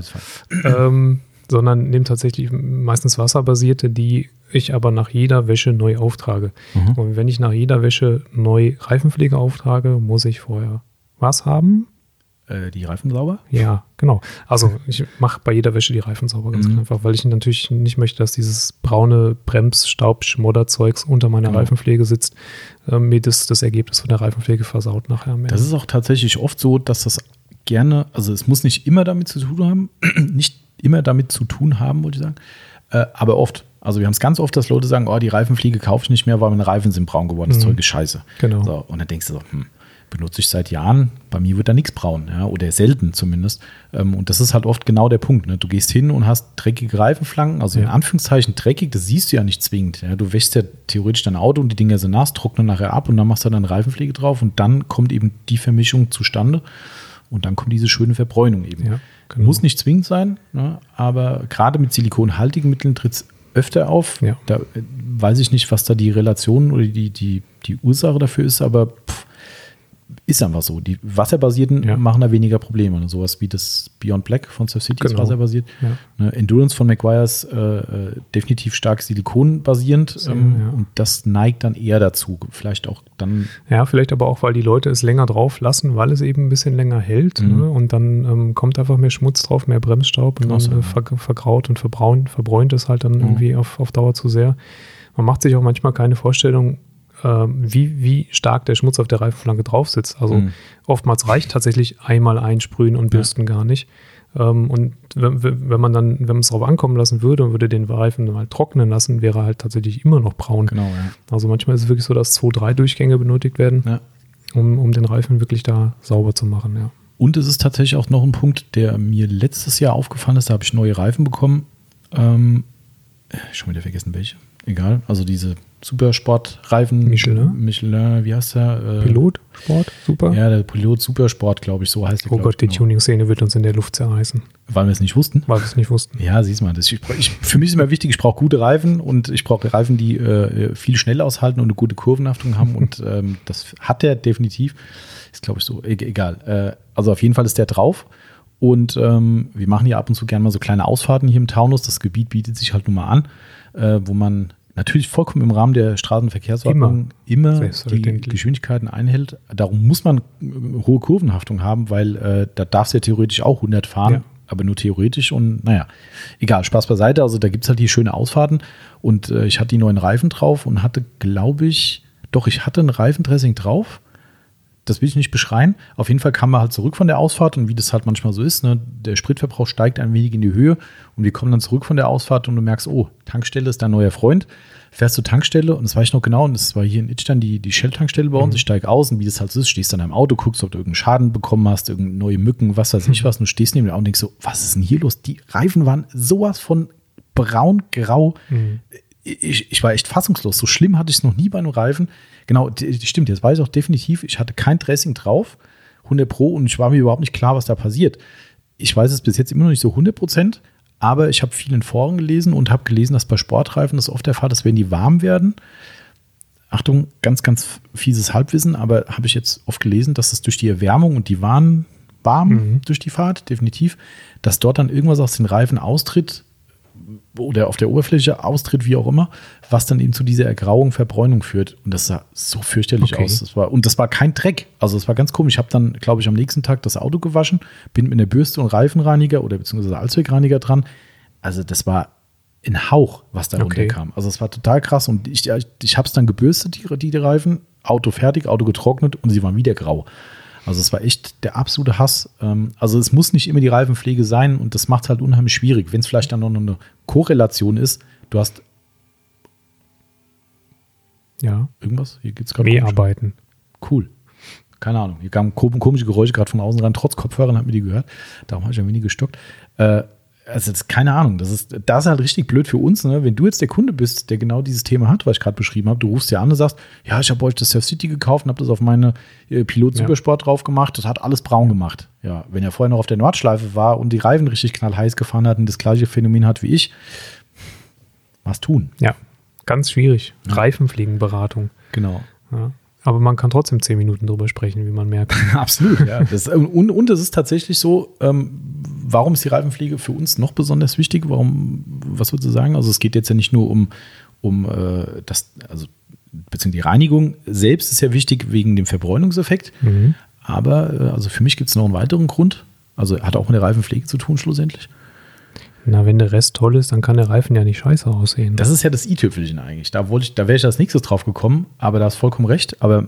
Ähm, sondern nehme tatsächlich meistens wasserbasierte, die ich aber nach jeder Wäsche neu auftrage. Mhm. Und wenn ich nach jeder Wäsche neu Reifenpflege auftrage, muss ich vorher was haben? Äh, die Reifen sauber? Ja, genau. Also ich mache bei jeder Wäsche die Reifen sauber, ganz Mhm. einfach, weil ich natürlich nicht möchte, dass dieses braune Brems, Staub, Schmodderzeugs unter meiner Genau. Reifenpflege sitzt, äh, mir das, das Ergebnis von der Reifenpflege versaut nachher mehr. Das ist auch tatsächlich oft so, dass das gerne, also es muss nicht immer damit zu tun haben, nicht immer damit zu tun haben, wollte ich sagen, äh, aber oft. Also wir haben es ganz oft, dass Leute sagen, oh, die Reifenfliege kaufe ich nicht mehr, weil meine Reifen sind braun geworden, das Mhm. Zeug ist scheiße. Genau. So, und dann denkst du so, hm, benutze ich seit Jahren, bei mir wird da nichts braun, ja, oder selten zumindest. Ähm, und das ist halt oft genau der Punkt. Ne? Du gehst hin und hast dreckige Reifenflanken, also in Ja. Anführungszeichen dreckig, das siehst du ja nicht zwingend. Ja? Du wäschst ja theoretisch dein Auto und die Dinger sind nass, trocknen nachher ab und dann machst du dann Reifenpflege drauf und dann kommt eben die Vermischung zustande und dann kommt diese schöne Verbräunung eben. Ja, genau. Muss nicht zwingend sein, ne? aber gerade mit silikonhaltigen Mitteln tritt es öfter auf. Ja. Da äh, weiß ich nicht, was da die Relation oder die, die, die Ursache dafür ist, aber pff, ist einfach so. Die wasserbasierten Ja. machen da weniger Probleme. Ne? Sowas wie das Beyond Black von Surf City ist Genau. wasserbasiert. Ja. Ne? Endurance von McGuire ist äh, äh, definitiv stark silikonbasierend Sehr, ähm, ja. und das neigt dann eher dazu. Vielleicht auch dann Ja, vielleicht aber auch, weil die Leute es länger drauf lassen, weil es eben ein bisschen länger hält. Mhm. Ne? Und dann ähm, kommt einfach mehr Schmutz drauf, mehr Bremsstaub und auch dann äh, ver vergraut und verbraunt, verbräunt es halt dann irgendwie auf, auf Dauer zu sehr. Man macht sich auch manchmal keine Vorstellung, wie, wie stark der Schmutz auf der Reifenflanke drauf sitzt. Also Mhm. oftmals reicht tatsächlich einmal einsprühen und bürsten gar nicht. Ähm, und wenn, wenn man dann, wenn man es darauf ankommen lassen würde und würde den Reifen mal trocknen lassen, wäre er halt tatsächlich immer noch braun. genau, ja. Also manchmal ist es wirklich so, dass zwei, drei Durchgänge benötigt werden, ja. um, um den Reifen wirklich da sauber zu machen, ja. Und es ist tatsächlich auch noch ein Punkt, der mir letztes Jahr aufgefallen ist. Da habe ich neue Reifen bekommen. Ähm, schon wieder vergessen, welche. Egal. Also diese Supersportreifen. Michelin? Michelin, wie heißt der? Äh, Pilot, Sport, super. Ja, der Pilot Supersport, glaube ich, so heißt der. oh Gott, die genau. Tuning-Szene wird uns in der Luft zerreißen, Weil wir es nicht wussten. weil wir es nicht wussten. Ja, siehst mal, das, ich, ich, für mich ist immer wichtig, ich brauche gute Reifen und ich brauche Reifen, die äh, viel schnell aushalten und eine gute Kurvenhaftung haben und ähm, das hat der definitiv. Ist, glaube ich, so, e egal. Äh, also auf jeden Fall ist der drauf und ähm, wir machen ja ab und zu gerne mal so kleine Ausfahrten hier im Taunus. Das Gebiet bietet sich halt nun mal an, äh, wo man natürlich vollkommen im Rahmen der Straßenverkehrsordnung immer, die Selbstverständlich. Geschwindigkeiten einhält. Darum muss man äh, hohe Kurvenhaftung haben, weil äh, da darfst du ja theoretisch auch 100 fahren Ja. aber nur theoretisch und naja, egal, Spaß beiseite. Also da gibt es halt die schöne Ausfahrten und äh, ich hatte die neuen Reifen drauf und hatte, glaube ich, doch, ich hatte ein Reifendressing drauf. Das will ich nicht beschreien. Auf jeden Fall kam man halt zurück von der Ausfahrt und wie das halt manchmal so ist, ne, der Spritverbrauch steigt ein wenig in die Höhe und wir kommen dann zurück von der Ausfahrt und du merkst, oh, Tankstelle ist dein neuer Freund. fährst zur Tankstelle und das weiß ich noch genau, und das war hier in Itstein die, die Shell-Tankstelle bei uns. Mhm. Ich steige aus und wie das halt so ist, stehst dann im Auto, guckst, ob du irgendeinen Schaden bekommen hast, irgendeine neue Mücken, was weiß ich was, und du stehst neben dem Auto und denkst so, was ist denn hier los? Die Reifen waren sowas von braun-grau. Mhm. Ich, ich war echt fassungslos. So schlimm hatte ich es noch nie bei einem Reifen. Genau, stimmt, jetzt weiß ich auch definitiv, ich hatte kein Dressing drauf, 100 Pro, und ich war mir überhaupt nicht klar, was da passiert. Ich weiß es bis jetzt immer noch nicht so 100 Prozent, aber ich habe viel in Foren gelesen und habe gelesen, dass bei Sportreifen das oft der Fall ist, wenn die warm werden. Achtung, ganz, ganz fieses Halbwissen, aber habe ich jetzt oft gelesen, dass es durch die Erwärmung und die waren warm Mhm. durch die Fahrt, definitiv, dass dort dann irgendwas aus den Reifen austritt oder auf der Oberfläche austritt, wie auch immer, was dann eben zu dieser Ergrauung, Verbräunung führt. Und das sah so fürchterlich Okay. aus. Das war, und das war kein Dreck. Also es war ganz komisch. Ich habe dann, glaube ich, am nächsten Tag das Auto gewaschen, bin mit einer Bürste und Reifenreiniger oder beziehungsweise Allzweckreiniger dran. Also das war ein Hauch, was da Okay. runterkam. Also es war total krass. Und ich, ich, ich habe es dann gebürstet, die, die, die Reifen, Auto fertig, Auto getrocknet und sie waren wieder grau. Also es war echt der absolute Hass. Ähm, Also es muss nicht immer die Reifenpflege sein und das macht es halt unheimlich schwierig. Wenn es vielleicht dann noch eine Korrelation ist, du hast Ja. irgendwas, hier geht's gerade Mehr komisch. arbeiten. Cool. Keine Ahnung. Hier kamen kom- komische Geräusche gerade von außen rein. Trotz Kopfhörern hat mir die gehört. Darum habe ich ein wenig gestockt. Äh, also das ist keine Ahnung. Das ist, das ist halt richtig blöd für uns. Ne? Wenn du jetzt der Kunde bist, der genau dieses Thema hat, was ich gerade beschrieben habe, du rufst ja an und sagst, ja, ich habe euch das Surf City gekauft und habe das auf meine äh, Pilot Ja. Supersport drauf gemacht. Das hat alles braun gemacht. Ja, wenn er vorher noch auf der Nordschleife war und die Reifen richtig knallheiß gefahren hat und das gleiche Phänomen hat wie ich, was tun? Ja. Ganz schwierig. Reifenpflegenberatung. Genau. Ja. Aber man kann trotzdem zehn Minuten drüber sprechen, wie man merkt. Absolut, ja. Das, und, und es ist tatsächlich so, ähm, warum ist die Reifenpflege für uns noch besonders wichtig? Warum, was würdest du sagen? Also es geht jetzt ja nicht nur um, um äh, das, also beziehungsweise die Reinigung selbst ist ja wichtig wegen dem Verbräunungseffekt. Mhm. Aber äh, also für mich gibt es noch einen weiteren Grund. Also hat auch mit der Reifenpflege zu tun, schlussendlich. Na, wenn der Rest toll ist, dann kann der Reifen ja nicht scheiße aussehen. Das ist ja das i-Tüpfelchen eigentlich. Da wollte ich, da wäre ich als nächstes drauf gekommen, aber da hast vollkommen recht. Aber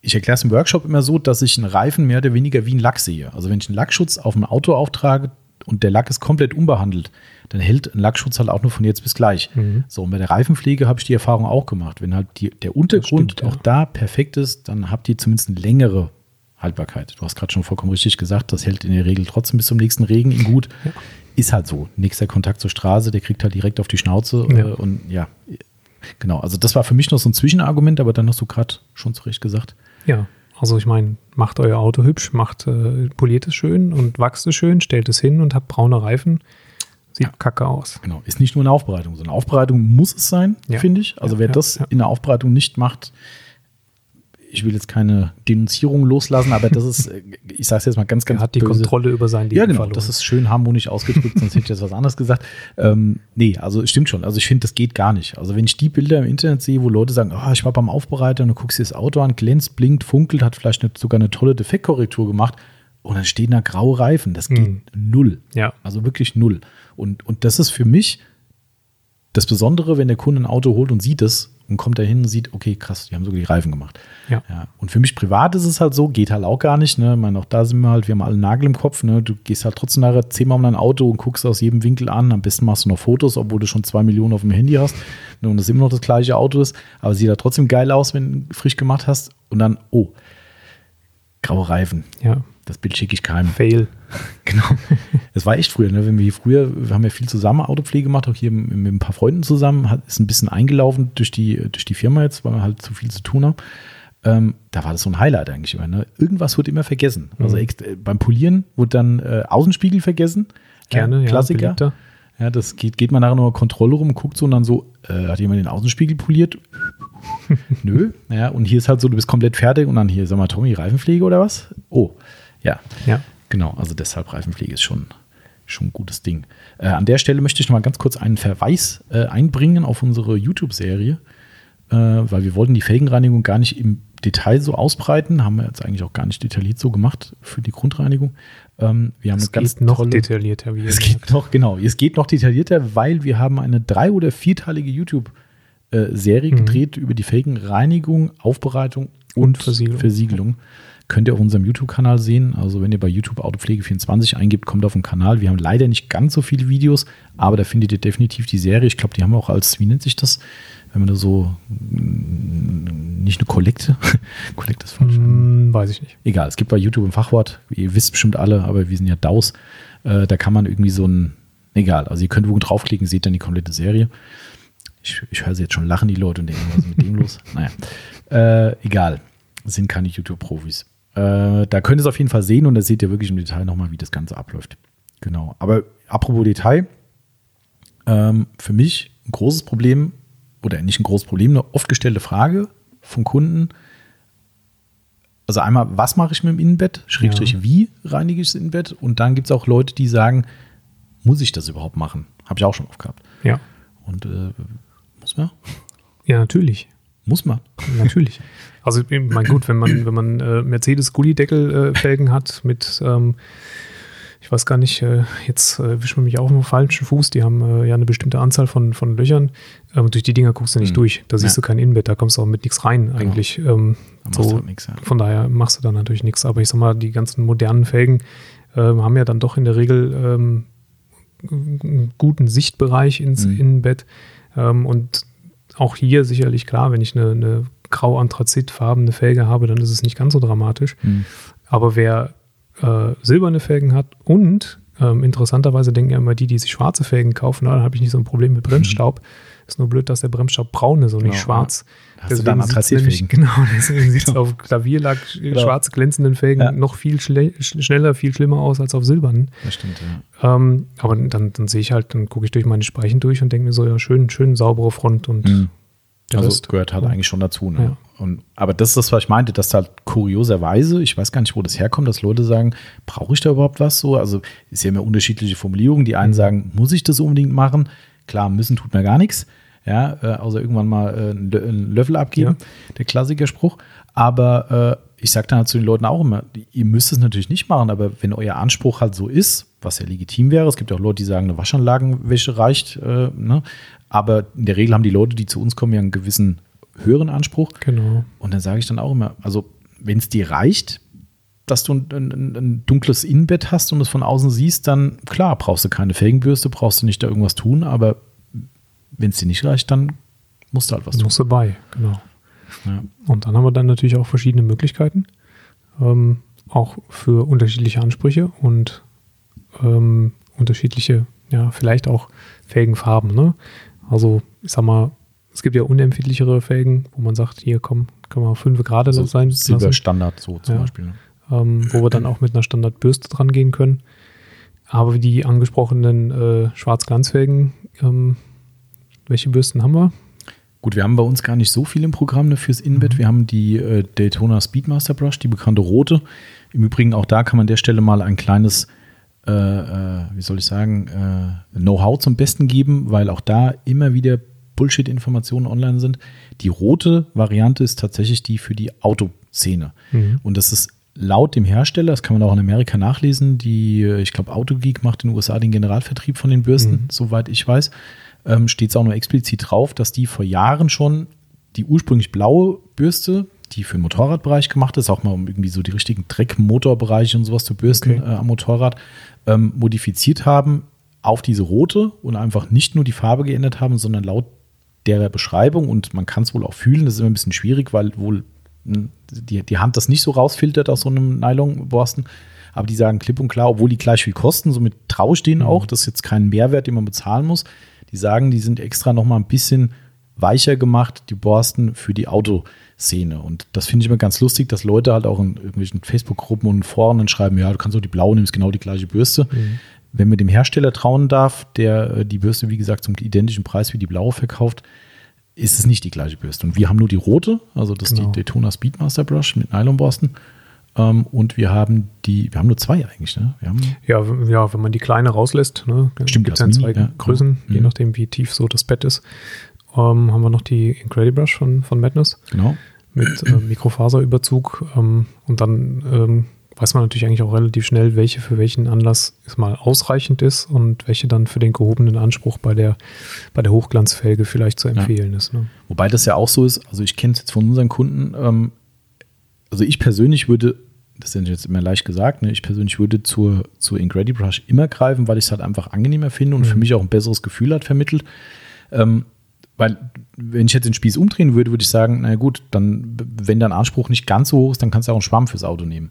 ich erkläre es im Workshop immer so, dass ich einen Reifen mehr oder weniger wie einen Lack sehe. Also wenn ich einen Lackschutz auf ein Auto auftrage und der Lack ist komplett unbehandelt, dann hält ein Lackschutz halt auch nur von jetzt bis gleich. Mhm. So, und bei der Reifenpflege habe ich die Erfahrung auch gemacht. Wenn halt die, der Untergrund stimmt, ja. auch da perfekt ist, dann habt ihr zumindest eine längere Haltbarkeit. Du hast gerade schon vollkommen richtig gesagt, das hält in der Regel trotzdem bis zum nächsten Regen in gut. Ist halt so. Nächster Kontakt zur Straße, der kriegt halt direkt auf die Schnauze. Ja. Äh, und ja, genau. Also das war für mich noch so ein Zwischenargument, aber dann hast du gerade schon zu Recht gesagt. Ja, also ich meine, macht euer Auto hübsch, macht, äh, poliert es schön und wachst es schön, stellt es hin und habt braune Reifen. Sieht Ja. kacke aus. Genau. Ist nicht nur eine Aufbereitung. So eine Aufbereitung muss es sein, Ja. finde ich. Also wer das in der Aufbereitung nicht macht, ich will jetzt keine Denunzierung loslassen, aber das ist, ich sage es jetzt mal ganz, ganz Er hat die böse. Kontrolle über sein Leben Ja, genau. verloren. Das ist schön harmonisch ausgedrückt, sonst hätte ich jetzt was anderes gesagt. Ähm, nee, also es stimmt schon. Also ich finde, das geht gar nicht. Also wenn ich die Bilder im Internet sehe, wo Leute sagen, oh, ich war beim Aufbereiter und du guckst dir das Auto an, glänzt, blinkt, funkelt, hat vielleicht eine, sogar eine tolle Defektkorrektur gemacht und dann stehen da graue Reifen. Das geht Mhm. null. ja, Also wirklich null. Und, und das ist für mich das Besondere, wenn der Kunde ein Auto holt und sieht es und kommt da hin und sieht, okay, krass, die haben sogar die Reifen gemacht. ja. Ja, und für mich privat ist es halt so, geht halt auch gar nicht. Ne? Ich meine, auch da sind wir halt, wir haben alle Nagel im Kopf. Ne? Du gehst halt trotzdem nachher zehnmal um dein Auto und guckst aus jedem Winkel an. Am besten machst du noch Fotos, obwohl du schon zwei Millionen auf dem Handy hast ne? und es immer noch das gleiche Auto ist. Aber sieht halt trotzdem geil aus, wenn du frisch gemacht hast. Und dann, oh, graue Reifen. ja. Das Bild schicke ich keinem. Fail. Genau. Das war echt früher, ne? Wenn wir hier früher, wir haben ja viel zusammen Autopflege gemacht, auch hier mit, mit ein paar Freunden zusammen, hat, ist ein bisschen eingelaufen durch die, durch die Firma jetzt, weil wir halt zu viel zu tun haben. Ähm, da war das so ein Highlight eigentlich immer. Ne? Irgendwas wird immer vergessen. Also Mhm. äh, beim Polieren wurde dann äh, Außenspiegel vergessen. Gerne, ja. Klassiker. beliebter. Ja, das geht, geht man nachher nochmal Kontrolle rum, guckt so und dann so, äh, hat jemand den Außenspiegel poliert? Nö. Ja, und hier ist halt so, du bist komplett fertig und dann hier, sag mal, Tommy, Reifenpflege oder was? Oh, ja. Ja. Genau, also deshalb Reifenpflege ist schon, schon ein gutes Ding. Äh, an der Stelle möchte ich noch mal ganz kurz einen Verweis äh, einbringen auf unsere YouTube-Serie, äh, weil wir wollten die Felgenreinigung gar nicht im Detail so ausbreiten, haben wir jetzt eigentlich auch gar nicht detailliert so gemacht für die Grundreinigung. Ähm, wir haben Es geht noch tolle, detaillierter, wie es geht noch, genau, es geht noch detaillierter, weil wir haben eine drei- oder vierteilige YouTube-Serie Mhm. gedreht über die Felgenreinigung, Aufbereitung und, Und Versiegelung. Versiegelung. Könnt ihr auf unserem YouTube-Kanal sehen. Also wenn ihr bei YouTube Autopflege24 eingibt, kommt auf den Kanal. Wir haben leider nicht ganz so viele Videos, aber da findet ihr definitiv die Serie. Ich glaube, die haben auch als, wie nennt sich das? Wenn man da so, mm, nicht eine Kollekte. Kollekte ist falsch. Hm, weiß ich nicht. Egal, es gibt bei YouTube ein Fachwort. Ihr wisst bestimmt alle, aber wir sind ja DAUs. Äh, da kann man irgendwie so ein, egal. Also ihr könnt irgendwo draufklicken, seht dann die komplette Serie. Ich, ich höre sie jetzt schon lachen, die Leute, und denken, was ist mit dem los? Naja, äh, egal. Das sind keine YouTube-Profis. Äh, da könnt ihr es auf jeden Fall sehen und da seht ihr wirklich im Detail nochmal, wie das Ganze abläuft. Genau. Aber apropos Detail, ähm, für mich ein großes Problem, oder nicht ein großes Problem, eine oft gestellte Frage von Kunden. Also einmal, was mache ich mit dem Innenbett? Schrägstrich, Ja. wie reinige ich das Innenbett? Und dann gibt es auch Leute, die sagen, muss ich das überhaupt machen? Habe ich auch schon oft gehabt. Ja. Und äh, muss man? Ja, natürlich. Muss man. Natürlich. Also, ich mein gut, wenn man, wenn man äh, Mercedes-Gullideckel-Felgen hat mit, ähm, ich weiß gar nicht, äh, jetzt äh, wischen wir mich auch im falschen Fuß, die haben äh, ja eine bestimmte Anzahl von, von Löchern. Ähm, durch die Dinger guckst du nicht Mhm. durch. Da siehst Ja. du kein Innenbett, da kommst du auch mit nichts rein eigentlich. Ähm, Da machst du so, halt nichts. Ja. von daher machst du da natürlich nichts. Aber ich sag mal, die ganzen modernen Felgen ähm, haben ja dann doch in der Regel ähm, einen guten Sichtbereich ins Mhm. Innenbett. Ähm, und auch hier sicherlich klar, wenn ich eine, eine grau-anthrazitfarbene Felge habe, dann ist es nicht ganz so dramatisch. Hm. Aber wer äh, silberne Felgen hat und ähm, interessanterweise denken ja immer die, die sich schwarze Felgen kaufen, na, dann habe ich nicht so ein Problem mit Bremsstaub. Ist nur blöd, dass der Bremsstaub braun ist und nicht Genau, schwarz. Da hast du dann Anthrazitfelgen. Genau, deswegen sieht es auf Klavierlack Genau. schwarze glänzenden Felgen Ja. noch viel schneller, viel schlimmer aus als auf silbernen. Das stimmt, ja. Ähm, aber dann, dann sehe ich halt, dann gucke ich durch meine Speichen durch und denke mir so, ja, schön, schön saubere Front und Mhm. der Also Rest. gehört halt eigentlich schon dazu. Ne? Ja. Und, aber das ist das, was ich meinte, dass da halt kurioserweise, ich weiß gar nicht, wo das herkommt, dass Leute sagen, brauche ich da überhaupt was so? Also ist ja immer unterschiedliche Formulierungen. Die einen sagen, muss ich das unbedingt machen? Klar, müssen tut mir gar nichts. Ja, äh, außer irgendwann mal äh, einen Lö- einen Löffel abgeben, der Klassikerspruch. Aber äh, ich sage dann halt zu den Leuten auch immer, ihr müsst es natürlich nicht machen, aber wenn euer Anspruch halt so ist, was ja legitim wäre, es gibt ja auch Leute, die sagen, eine Waschanlagenwäsche reicht, äh, ne? aber in der Regel haben die Leute, die zu uns kommen, ja einen gewissen höheren Anspruch. Genau. Und dann sage ich dann auch immer, also wenn es dir reicht, dass du ein, ein, ein dunkles Innenbett hast und es von außen siehst, dann klar, brauchst du keine Felgenbürste, brauchst du nicht da irgendwas tun, aber wenn es dir nicht reicht, dann musst du halt was tun. muss dabei, genau. Ja. Und dann haben wir dann natürlich auch verschiedene Möglichkeiten, ähm, auch für unterschiedliche Ansprüche und ähm, unterschiedliche, ja, vielleicht auch Felgenfarben. Ne? Also, ich sag mal, es gibt ja unempfindlichere Felgen, wo man sagt, hier komm, können wir fünf Grad Also sein Silberstandard so zum Ja. Beispiel. ne? Ähm, wo wir dann auch mit einer Standardbürste dran gehen können. Aber die angesprochenen äh, Schwarzglanzfelgen, ähm, welche Bürsten haben wir? Gut, wir haben bei uns gar nicht so viel im Programm ne, fürs Innenbett. Wir haben die äh, Daytona Speedmaster Brush, die bekannte rote. Im Übrigen auch da kann man an der Stelle mal ein kleines, äh, äh, wie soll ich sagen, äh, Know-how zum Besten geben, weil auch da immer wieder Bullshit-Informationen online sind. Die rote Variante ist tatsächlich die für die Autoszene. Mhm. Und das ist laut dem Hersteller, das kann man auch in Amerika nachlesen, die, äh, ich glaube, Autogeek macht in den USA den Generalvertrieb von den Bürsten, Mhm. soweit ich weiß, ähm, steht es auch nur explizit drauf, dass die vor Jahren schon die ursprünglich blaue Bürste, die für den Motorradbereich gemacht ist, auch mal um irgendwie so die richtigen Dreckmotorbereiche und sowas zu bürsten Okay. äh, am Motorrad, ähm, modifiziert haben auf diese rote und einfach nicht nur die Farbe geändert haben, sondern laut der Beschreibung und man kann es wohl auch fühlen, das ist immer ein bisschen schwierig, weil wohl die, die Hand das nicht so rausfiltert aus so einem Nylonborsten. Aber die sagen klipp und klar, obwohl die gleich viel kosten, somit traue ich denen auch, das ist jetzt kein Mehrwert, den man bezahlen muss. Die sagen, die sind extra noch mal ein bisschen weicher gemacht, die Borsten für die Autoszene. Und das finde ich immer ganz lustig, dass Leute halt auch in irgendwelchen Facebook-Gruppen und Foren dann schreiben, ja, du kannst auch die blaue nehmen, ist genau die gleiche Bürste. Wenn man dem Hersteller trauen darf, der äh, die Bürste, wie gesagt, zum identischen Preis wie die blaue verkauft, ist es nicht die gleiche Bürste. Und wir haben nur die rote, also das ist Genau. die Daytona Speedmaster Brush mit Nylonborsten. Ähm, und wir haben die, wir haben nur zwei eigentlich, ne? Haben, Ja, ja, wenn man die kleine rauslässt, ne, Stimmt, gibt es ja Mini, zwei ja. Größen, je Mhm. nachdem, wie tief so das Bett ist. Ähm, haben wir noch die Incredibrush von, von Madness genau. mit äh, Mikrofaserüberzug. Ähm, und dann ähm, weiß man natürlich eigentlich auch relativ schnell, welche für welchen Anlass es mal ausreichend ist und welche dann für den gehobenen Anspruch bei der, bei der Hochglanzfelge vielleicht zu empfehlen ist. Ne? Wobei das ja auch so ist, also ich kenne es jetzt von unseren Kunden, ähm, also ich persönlich würde das ist jetzt immer leicht gesagt, ne? ich persönlich würde zur, zur Ingredi Brush immer greifen, weil ich es halt einfach angenehmer finde und Mhm. für mich auch ein besseres Gefühl hat vermittelt. Ähm, weil, wenn ich jetzt den Spieß umdrehen würde, würde ich sagen, na gut, dann, wenn dein Anspruch nicht ganz so hoch ist, dann kannst du auch einen Schwamm fürs Auto nehmen.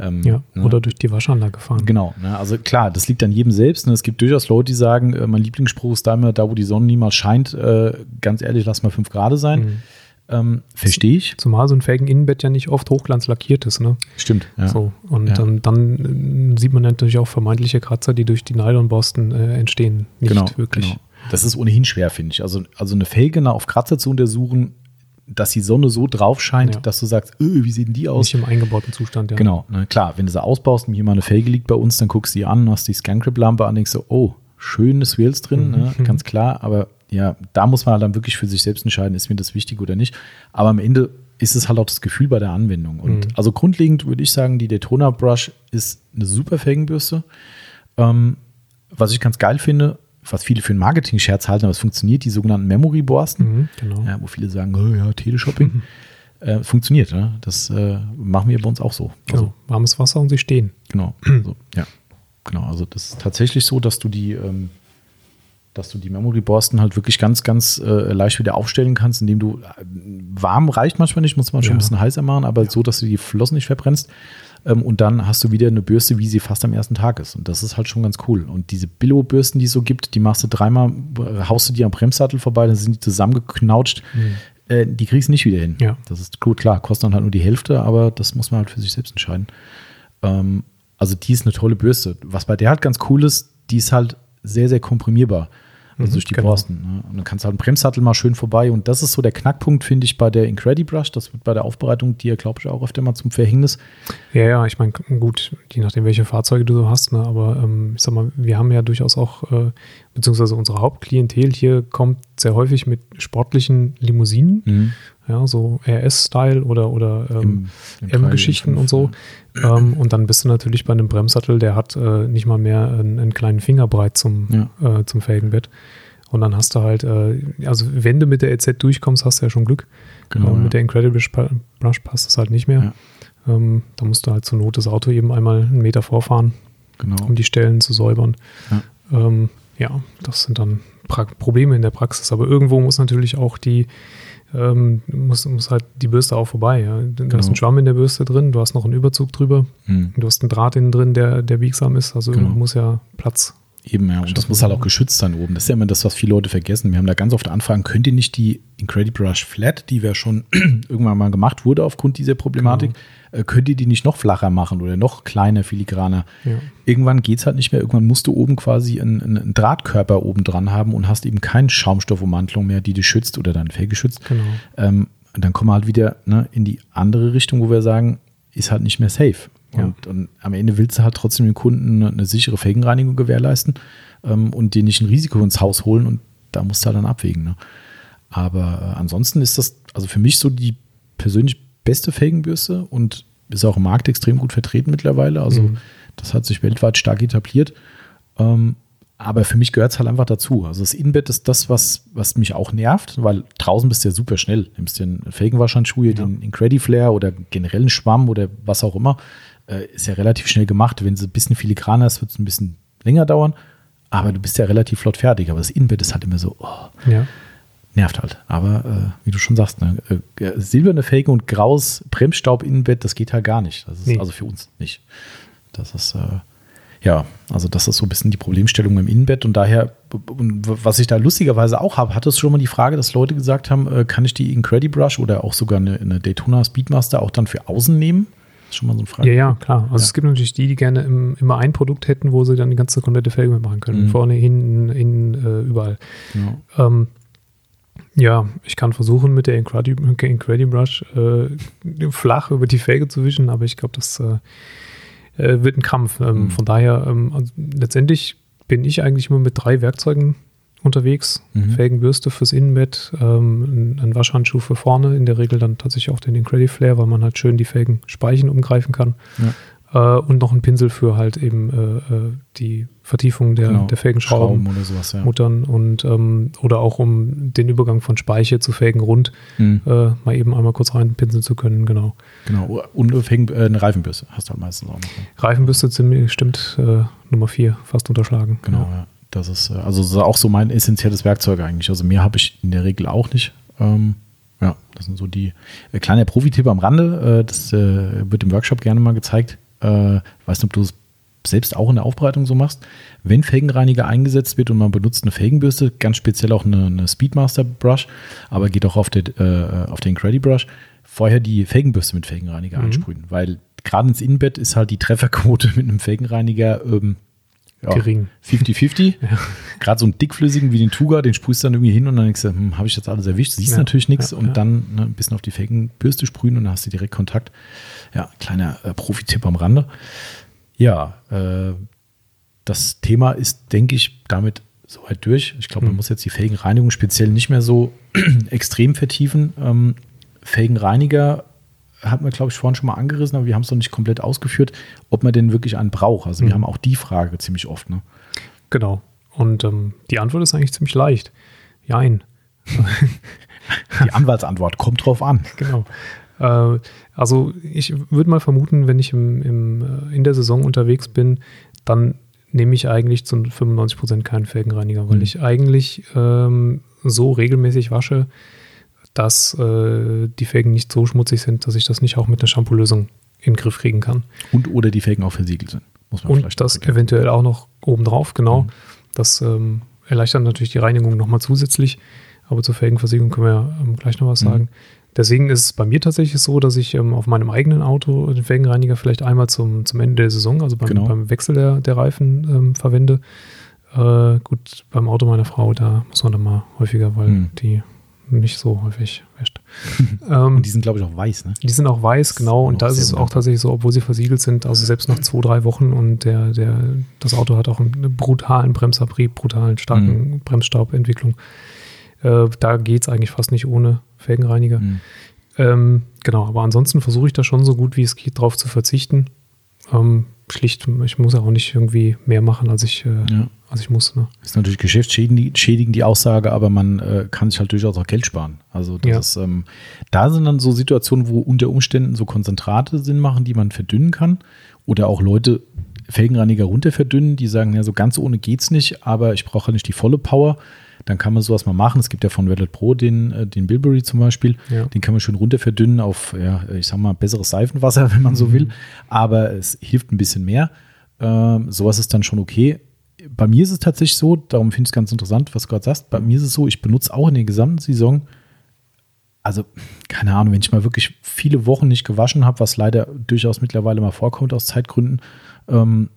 Ähm, Ja, ne? oder durch die Waschanlage fahren. Genau, ne? also klar, das liegt an jedem selbst. Ne? Es gibt durchaus Leute, die sagen, äh, mein Lieblingsspruch ist da immer, da wo die Sonne niemals scheint, äh, ganz ehrlich, lass mal 5 Grad sein. Mhm. Ähm, Verstehe ich. Zumal so ein Felgen-Innenbett ja nicht oft hochglanz lackiert ist. Ne? Stimmt. Ja. So, und Ja. ähm, dann äh, sieht man natürlich auch vermeintliche Kratzer, die durch die Nylonborsten äh, entstehen. Nicht genau, wirklich. Genau. Das ist ohnehin schwer, finde ich. Also, also eine Felge auf Kratzer zu untersuchen, dass die Sonne so drauf scheint, Ja. dass du sagst, öh, wie sehen die aus? Nicht im eingebauten Zustand, ja. Genau, na klar, wenn du sie ausbaust und hier mal eine Felge liegt bei uns, dann guckst du die an, hast die Scangrip-Lampe an, denkst du, oh, schönes Wheels drin, ne? Mhm. ganz klar, aber ja, da muss man halt dann wirklich für sich selbst entscheiden, ist mir das wichtig oder nicht. Aber am Ende ist es halt auch das Gefühl bei der Anwendung. Und Mhm. also grundlegend würde ich sagen, die Daytona Brush ist eine super Felgenbürste. Ähm, was ich ganz geil finde, was viele für einen Marketing-Scherz halten, aber es funktioniert, die sogenannten Memory-Borsten Mhm, genau. ja, wo viele sagen, oh ja, Teleshopping. äh, funktioniert, ne? das äh, machen wir bei uns auch so. Also, Genau. Warmes Wasser und sie stehen. genau. Also, ja, genau. Also das ist tatsächlich so, dass du die, ähm, dass du die Memory-Borsten halt wirklich ganz, ganz äh, leicht wieder aufstellen kannst, indem du äh, warm reicht manchmal nicht, muss man schon Ja. ein bisschen heißer machen, aber so, dass du die Flossen nicht verbrennst. Ähm, und dann hast du wieder eine Bürste, wie sie fast am ersten Tag ist. Und das ist halt schon ganz cool. Und diese Billo-Bürsten, die es so gibt, die machst du dreimal, haust du die am Bremssattel vorbei, dann sind die zusammengeknautscht. Äh, die kriegst du nicht wieder hin. Ja. Das ist gut, klar, kostet dann halt nur die Hälfte, aber das muss man halt für sich selbst entscheiden. Ähm, also die ist eine tolle Bürste. Was bei der halt ganz cool ist, die ist halt sehr, sehr komprimierbar. Also Mhm, durch die genau. Borsten. Ne? Und dann kannst du halt einen Bremssattel mal schön vorbei. Und das ist so der Knackpunkt, finde ich, bei der Incredi Brush. Das wird bei der Aufbereitung dir, glaube ich, auch öfter mal zum Verhängnis. Ja, ja, ich meine, gut, je nachdem, welche Fahrzeuge du so hast, ne, aber ähm, ich sag mal, wir haben ja durchaus auch, äh, beziehungsweise unsere Hauptklientel hier kommt sehr häufig mit sportlichen Limousinen, ja, so RS-Style oder, oder ähm, M-Geschichten und so. Ähm, und dann bist du natürlich bei einem Bremssattel, der hat äh, nicht mal mehr einen, einen kleinen Finger breit zum, äh, zum Felgenbett. Und dann hast du halt, äh, also wenn du mit der EZ durchkommst, hast du ja schon Glück. Genau, ähm, ja. Mit der Incredible Brush passt das halt nicht mehr. Ähm, da musst du halt zur Not das Auto eben einmal einen Meter vorfahren, Genau. um die Stellen zu säubern. Ja. Ähm, ja, das sind dann Probleme in der Praxis. Aber irgendwo muss natürlich auch die, ähm, muss, muss halt die Bürste auch vorbei. Ja. Du Genau. hast einen Schwamm in der Bürste drin, du hast noch einen Überzug drüber, Hm. du hast einen Draht innen drin, der, der biegsam ist. Also Genau. muss ja Platz. Eben, ja. Und das muss halt auch geschützt sein oben. Das ist ja immer das, was viele Leute vergessen. Wir haben da ganz oft Anfragen, könnt ihr nicht die Incredible Brush Flat, die ja schon irgendwann mal gemacht wurde aufgrund dieser Problematik, äh, könnt ihr die nicht noch flacher machen oder noch kleiner, filigraner? Ja. Irgendwann geht es halt nicht mehr. Irgendwann musst du oben quasi einen, einen Drahtkörper oben dran haben und hast eben keine Schaumstoffummantelung mehr, die dich schützt oder dein Fell geschützt. Genau. Ähm, dann kommen wir halt wieder ne, in die andere Richtung, wo wir sagen, ist halt nicht mehr safe. Ja. Und, und am Ende willst du halt trotzdem dem Kunden eine, eine sichere Felgenreinigung gewährleisten ähm, und dir nicht ein Risiko ins Haus holen und da musst du halt dann abwägen. Ne? Aber äh, ansonsten ist das also für mich so die persönlich beste Felgenbürste und ist auch im Markt extrem gut vertreten mittlerweile. Also Mhm. das hat sich weltweit stark etabliert. Ähm, aber für mich gehört es halt einfach dazu. Also das Innenbett ist das, was, was mich auch nervt, weil draußen bist du ja super schnell. Nimmst dir einen Felgenwaschhandschuh, Ja. den Incredi Flare oder generell einen Schwamm oder was auch immer. Äh, ist ja relativ schnell gemacht. Wenn es ein bisschen filigraner ist, wird es ein bisschen länger dauern. Aber du bist ja relativ flott fertig. Aber das Innenbett ist halt immer so, oh, Ja. Nervt halt. Aber äh, wie du schon sagst, ne, äh, silberne Felgen und graues Bremsstaub-Innenbett, das geht halt gar nicht. Das ist Nee. also für uns nicht. Das ist, äh, ja, also das ist so ein bisschen die Problemstellung im Innenbett und daher, was ich da lustigerweise auch habe, hatte es schon mal die Frage, dass Leute gesagt haben, äh, kann ich die Incredi Brush oder auch sogar eine, eine Daytona Speedmaster auch dann für außen nehmen? Das ist schon mal so eine Frage. Ja, ja, klar. Also Ja. es gibt natürlich die, die gerne im, immer ein Produkt hätten, wo sie dann die ganze komplette Felge mitmachen können. Mhm. Vorne, hinten, innen, äh, überall. Ja. Ähm, ja, ich kann versuchen, mit der Incredi, Incredi Brush äh, flach über die Felge zu wischen, aber ich glaube, das äh, äh, wird ein Krampf. Ähm, Mhm. Von daher, ähm, also letztendlich bin ich eigentlich immer mit drei Werkzeugen unterwegs. Mhm. Felgenbürste fürs Innenbett, ähm, ein, Waschhandschuh für vorne, in der Regel dann tatsächlich auch den Incredi Flare, weil man halt schön die Felgen Speichen umgreifen kann. Äh, und noch ein Pinsel für halt eben äh, äh die Vertiefung der, genau. der Felgenschrauben, oder sowas, ja. Muttern und ähm, oder auch um den Übergang von Speiche zu Felgenrund mhm. äh, mal eben einmal kurz reinpinseln zu können, genau. Genau, und Felgen, äh, eine Reifenbürste hast du halt meistens auch noch. Reifenbürste ziemlich, stimmt, äh, Nummer 4, fast unterschlagen. Genau, ja. ja. Das ist also auch so mein essentielles Werkzeug eigentlich. Also mehr habe ich in der Regel auch nicht. Ähm, ja, das sind so die äh, kleine Profi-Tipp am Rande. Äh, das äh, wird im Workshop gerne mal gezeigt. Äh, weiß nicht, ob du es selbst auch in der Aufbereitung so machst. Wenn Felgenreiniger eingesetzt wird und man benutzt eine Felgenbürste, ganz speziell auch eine, eine Speedmaster Brush, aber geht auch auf, den, äh, auf den Credit Brush, vorher die Felgenbürste mit Felgenreiniger mhm. einsprühen, weil gerade ins Innenbett ist halt die Trefferquote mit einem Felgenreiniger ähm, ja, gering. 50-50. ja. Gerade so einen dickflüssigen wie den Tuga, den sprühst du dann irgendwie hin und dann denkst du, hm, habe ich jetzt alles erwischt? Siehst ja, natürlich nichts und dann ne, ein bisschen auf die Felgenbürste sprühen und dann hast du direkt Kontakt. Ja, kleiner äh, Profi-Tipp am Rande. Ja, äh, das Thema ist, denke ich, damit soweit durch. Ich glaube, man hm. muss jetzt die Felgenreinigung speziell nicht mehr so extrem vertiefen. Ähm, Felgenreiniger hat man, glaube ich, vorhin schon mal angerissen, aber wir haben es noch nicht komplett ausgeführt, ob man denn wirklich einen braucht. Also mhm. wir haben auch die Frage ziemlich oft. Ne? Genau. Und ähm, die Antwort ist eigentlich ziemlich leicht. Jein. die Anwaltsantwort kommt drauf an. Genau. Äh, also ich würde mal vermuten, wenn ich im, im, äh, in der Saison unterwegs bin, dann nehme ich eigentlich zu 95 Prozent keinen Felgenreiniger, weil mhm. ich eigentlich ähm, so regelmäßig wasche, dass äh, die Felgen nicht so schmutzig sind, dass ich das nicht auch mit einer Shampoo-Lösung in den Griff kriegen kann. Und oder die Felgen auch versiegelt sind. Muss man Und das erkennen. eventuell auch noch obendrauf, genau. Mhm. Das ähm, erleichtert natürlich die Reinigung nochmal zusätzlich. Aber zur Felgenversiegelung können wir ja ähm, gleich noch was mhm. sagen. Deswegen ist es bei mir tatsächlich so, dass ich ähm, auf meinem eigenen Auto den Felgenreiniger vielleicht einmal zum, zum Ende der Saison, also beim, genau. beim Wechsel der, der Reifen, ähm, verwende. Äh, gut, beim Auto meiner Frau, da muss man dann mal häufiger, weil mhm. die nicht so häufig wäscht. ähm, und die sind, glaube ich, auch weiß, ne? Die sind auch weiß, genau. Und da ist es auch tatsächlich so, obwohl sie versiegelt sind, also selbst nach zwei, drei Wochen und der, der, das Auto hat auch einen brutalen Bremsabrieb, brutalen, starken mhm. Bremsstaubentwicklung. Äh, da geht es eigentlich fast nicht ohne Felgenreiniger. Mhm. Ähm, genau, aber ansonsten versuche ich da schon so gut wie es geht drauf zu verzichten. Ähm, schlicht, ich muss auch nicht irgendwie mehr machen, als ich, äh, ja. als ich muss. Ne? Ist natürlich geschäftsschädigend die Aussage, aber man äh, kann sich halt durchaus auch Geld sparen. Also das ja. ist, ähm, da sind dann so Situationen, wo unter Umständen so Konzentrate Sinn machen, die man verdünnen kann. Oder auch Leute Felgenreiniger runter verdünnen, die sagen, ja, so ganz ohne geht's nicht, aber ich brauche halt nicht die volle Power dann kann man sowas mal machen. Es gibt ja von Reddit Pro den, äh, den Bilberry zum Beispiel. Ja. Den kann man schön runter verdünnen auf, ja, ich sag mal, besseres Seifenwasser, wenn man so mhm. will. Aber es hilft ein bisschen mehr. Ähm, sowas ist dann schon okay. Bei mir ist es tatsächlich so, darum finde ich es ganz interessant, was du gerade sagst. Bei mir ist es so, ich benutze auch in der gesamten Saison, also keine Ahnung, wenn ich mal wirklich viele Wochen nicht gewaschen habe, was leider durchaus mittlerweile mal vorkommt aus Zeitgründen, ähm,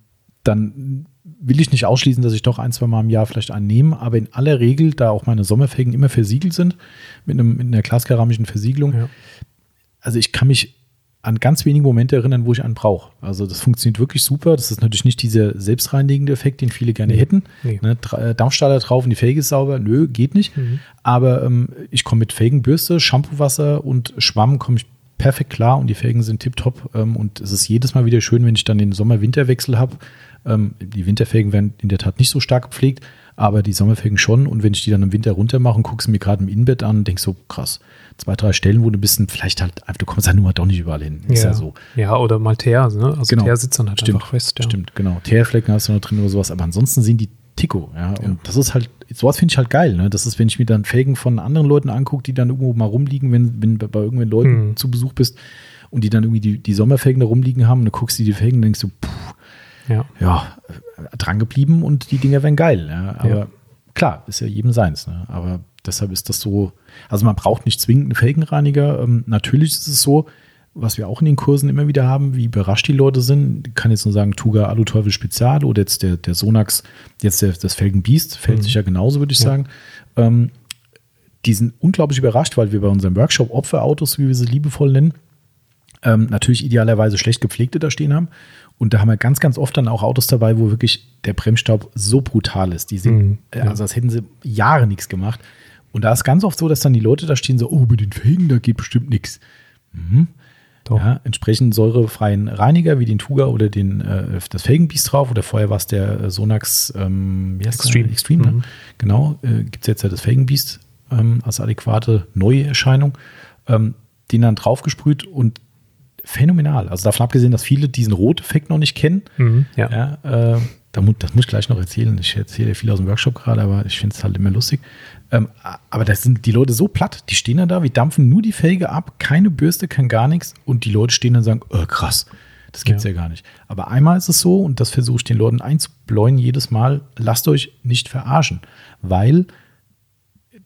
dann will ich nicht ausschließen, dass ich doch ein, zwei Mal im Jahr vielleicht einen nehme, aber in aller Regel, da auch meine Sommerfelgen immer versiegelt sind, mit, einem, mit einer glaskeramischen Versiegelung, ja. also ich kann mich an ganz wenige Momente erinnern, wo ich einen brauche. Also das funktioniert wirklich super. Das ist natürlich nicht dieser selbstreinigende Effekt, den viele gerne nee. hätten. Nee. Ne, äh, Dampfstaller drauf und die Felge ist sauber. Nö, geht nicht. Mhm. Aber ähm, ich komme mit Felgenbürste, Shampoo-Wasser und Schwamm komme ich perfekt klar und die Felgen sind tipptopp. Ähm, und es ist jedes Mal wieder schön, wenn ich dann den Sommer-Winter-Wechsel habe ähm, die Winterfelgen werden in der Tat nicht so stark gepflegt, aber die Sommerfelgen schon. Und wenn ich die dann im Winter runter mache und gucke sie mir gerade im Innenbett an, denke so, krass, zwei, drei Stellen, wo du ein bisschen, vielleicht halt, du kommst halt nur mal doch nicht überall hin. Ist ja, ja so. Ja, oder mal Teer, ne? Also genau. Teer sitzt dann halt stimmt, einfach fest. Ja. Stimmt, genau. Teerflecken hast du noch drin oder sowas, aber ansonsten sind die Tico, ja. Und ja. das ist halt, sowas finde ich halt geil, ne? Das ist, wenn ich mir dann Felgen von anderen Leuten angucke, die dann irgendwo mal rumliegen, wenn, wenn bei irgendwelchen Leuten hm. zu Besuch bist und die dann irgendwie die, die Sommerfelgen da rumliegen haben und du guckst dir die Felgen und denkst so, puh, ja, ja dran geblieben und die Dinger wären geil. Ja. Aber ja. klar, ist ja jedem seins. Ne? Aber deshalb ist das so, also man braucht nicht zwingend einen Felgenreiniger. Ähm, natürlich ist es so, was wir auch in den Kursen immer wieder haben, wie überrascht die Leute sind. Ich kann jetzt nur sagen, Tuga Alu Teufel Spezial oder jetzt der, der Sonax, jetzt der, das Felgenbiest, fällt mhm. sich ja genauso, würde ich ja. sagen. Ähm, die sind unglaublich überrascht, weil wir bei unserem Workshop Opferautos, wie wir sie liebevoll nennen, ähm, natürlich idealerweise schlecht gepflegte da stehen haben. Und da haben wir ganz, ganz oft dann auch Autos dabei, wo wirklich der Bremsstaub so brutal ist. Die sind, mhm, ja. also als hätten sie Jahre nichts gemacht. Und da ist ganz oft so, dass dann die Leute da stehen so, oh, mit den Felgen, da geht bestimmt nichts. Mhm. Doch. Ja, entsprechend säurefreien Reiniger wie den Tuga oder den, äh, das Felgenbiest drauf oder vorher war es der äh, Sonax ähm, Extreme. Extreme ne? mhm. Genau, äh, gibt es jetzt ja das Felgenbiest ähm, als adäquate neue Erscheinung. Ähm, den dann draufgesprüht und phänomenal. Also davon abgesehen, dass viele diesen Rot-Effekt noch nicht kennen. Mhm, ja. ja äh, das muss ich gleich noch erzählen. Ich erzähle ja viel aus dem Workshop gerade, aber ich finde es halt immer lustig. Ähm, aber da sind die Leute so platt, die stehen dann da, wir dampfen nur die Felge ab, keine Bürste, kein gar nichts und die Leute stehen dann und sagen, oh, krass, das gibt's ja. ja gar nicht. Aber einmal ist es so, und das versuche ich den Leuten einzubläuen jedes Mal, lasst euch nicht verarschen, weil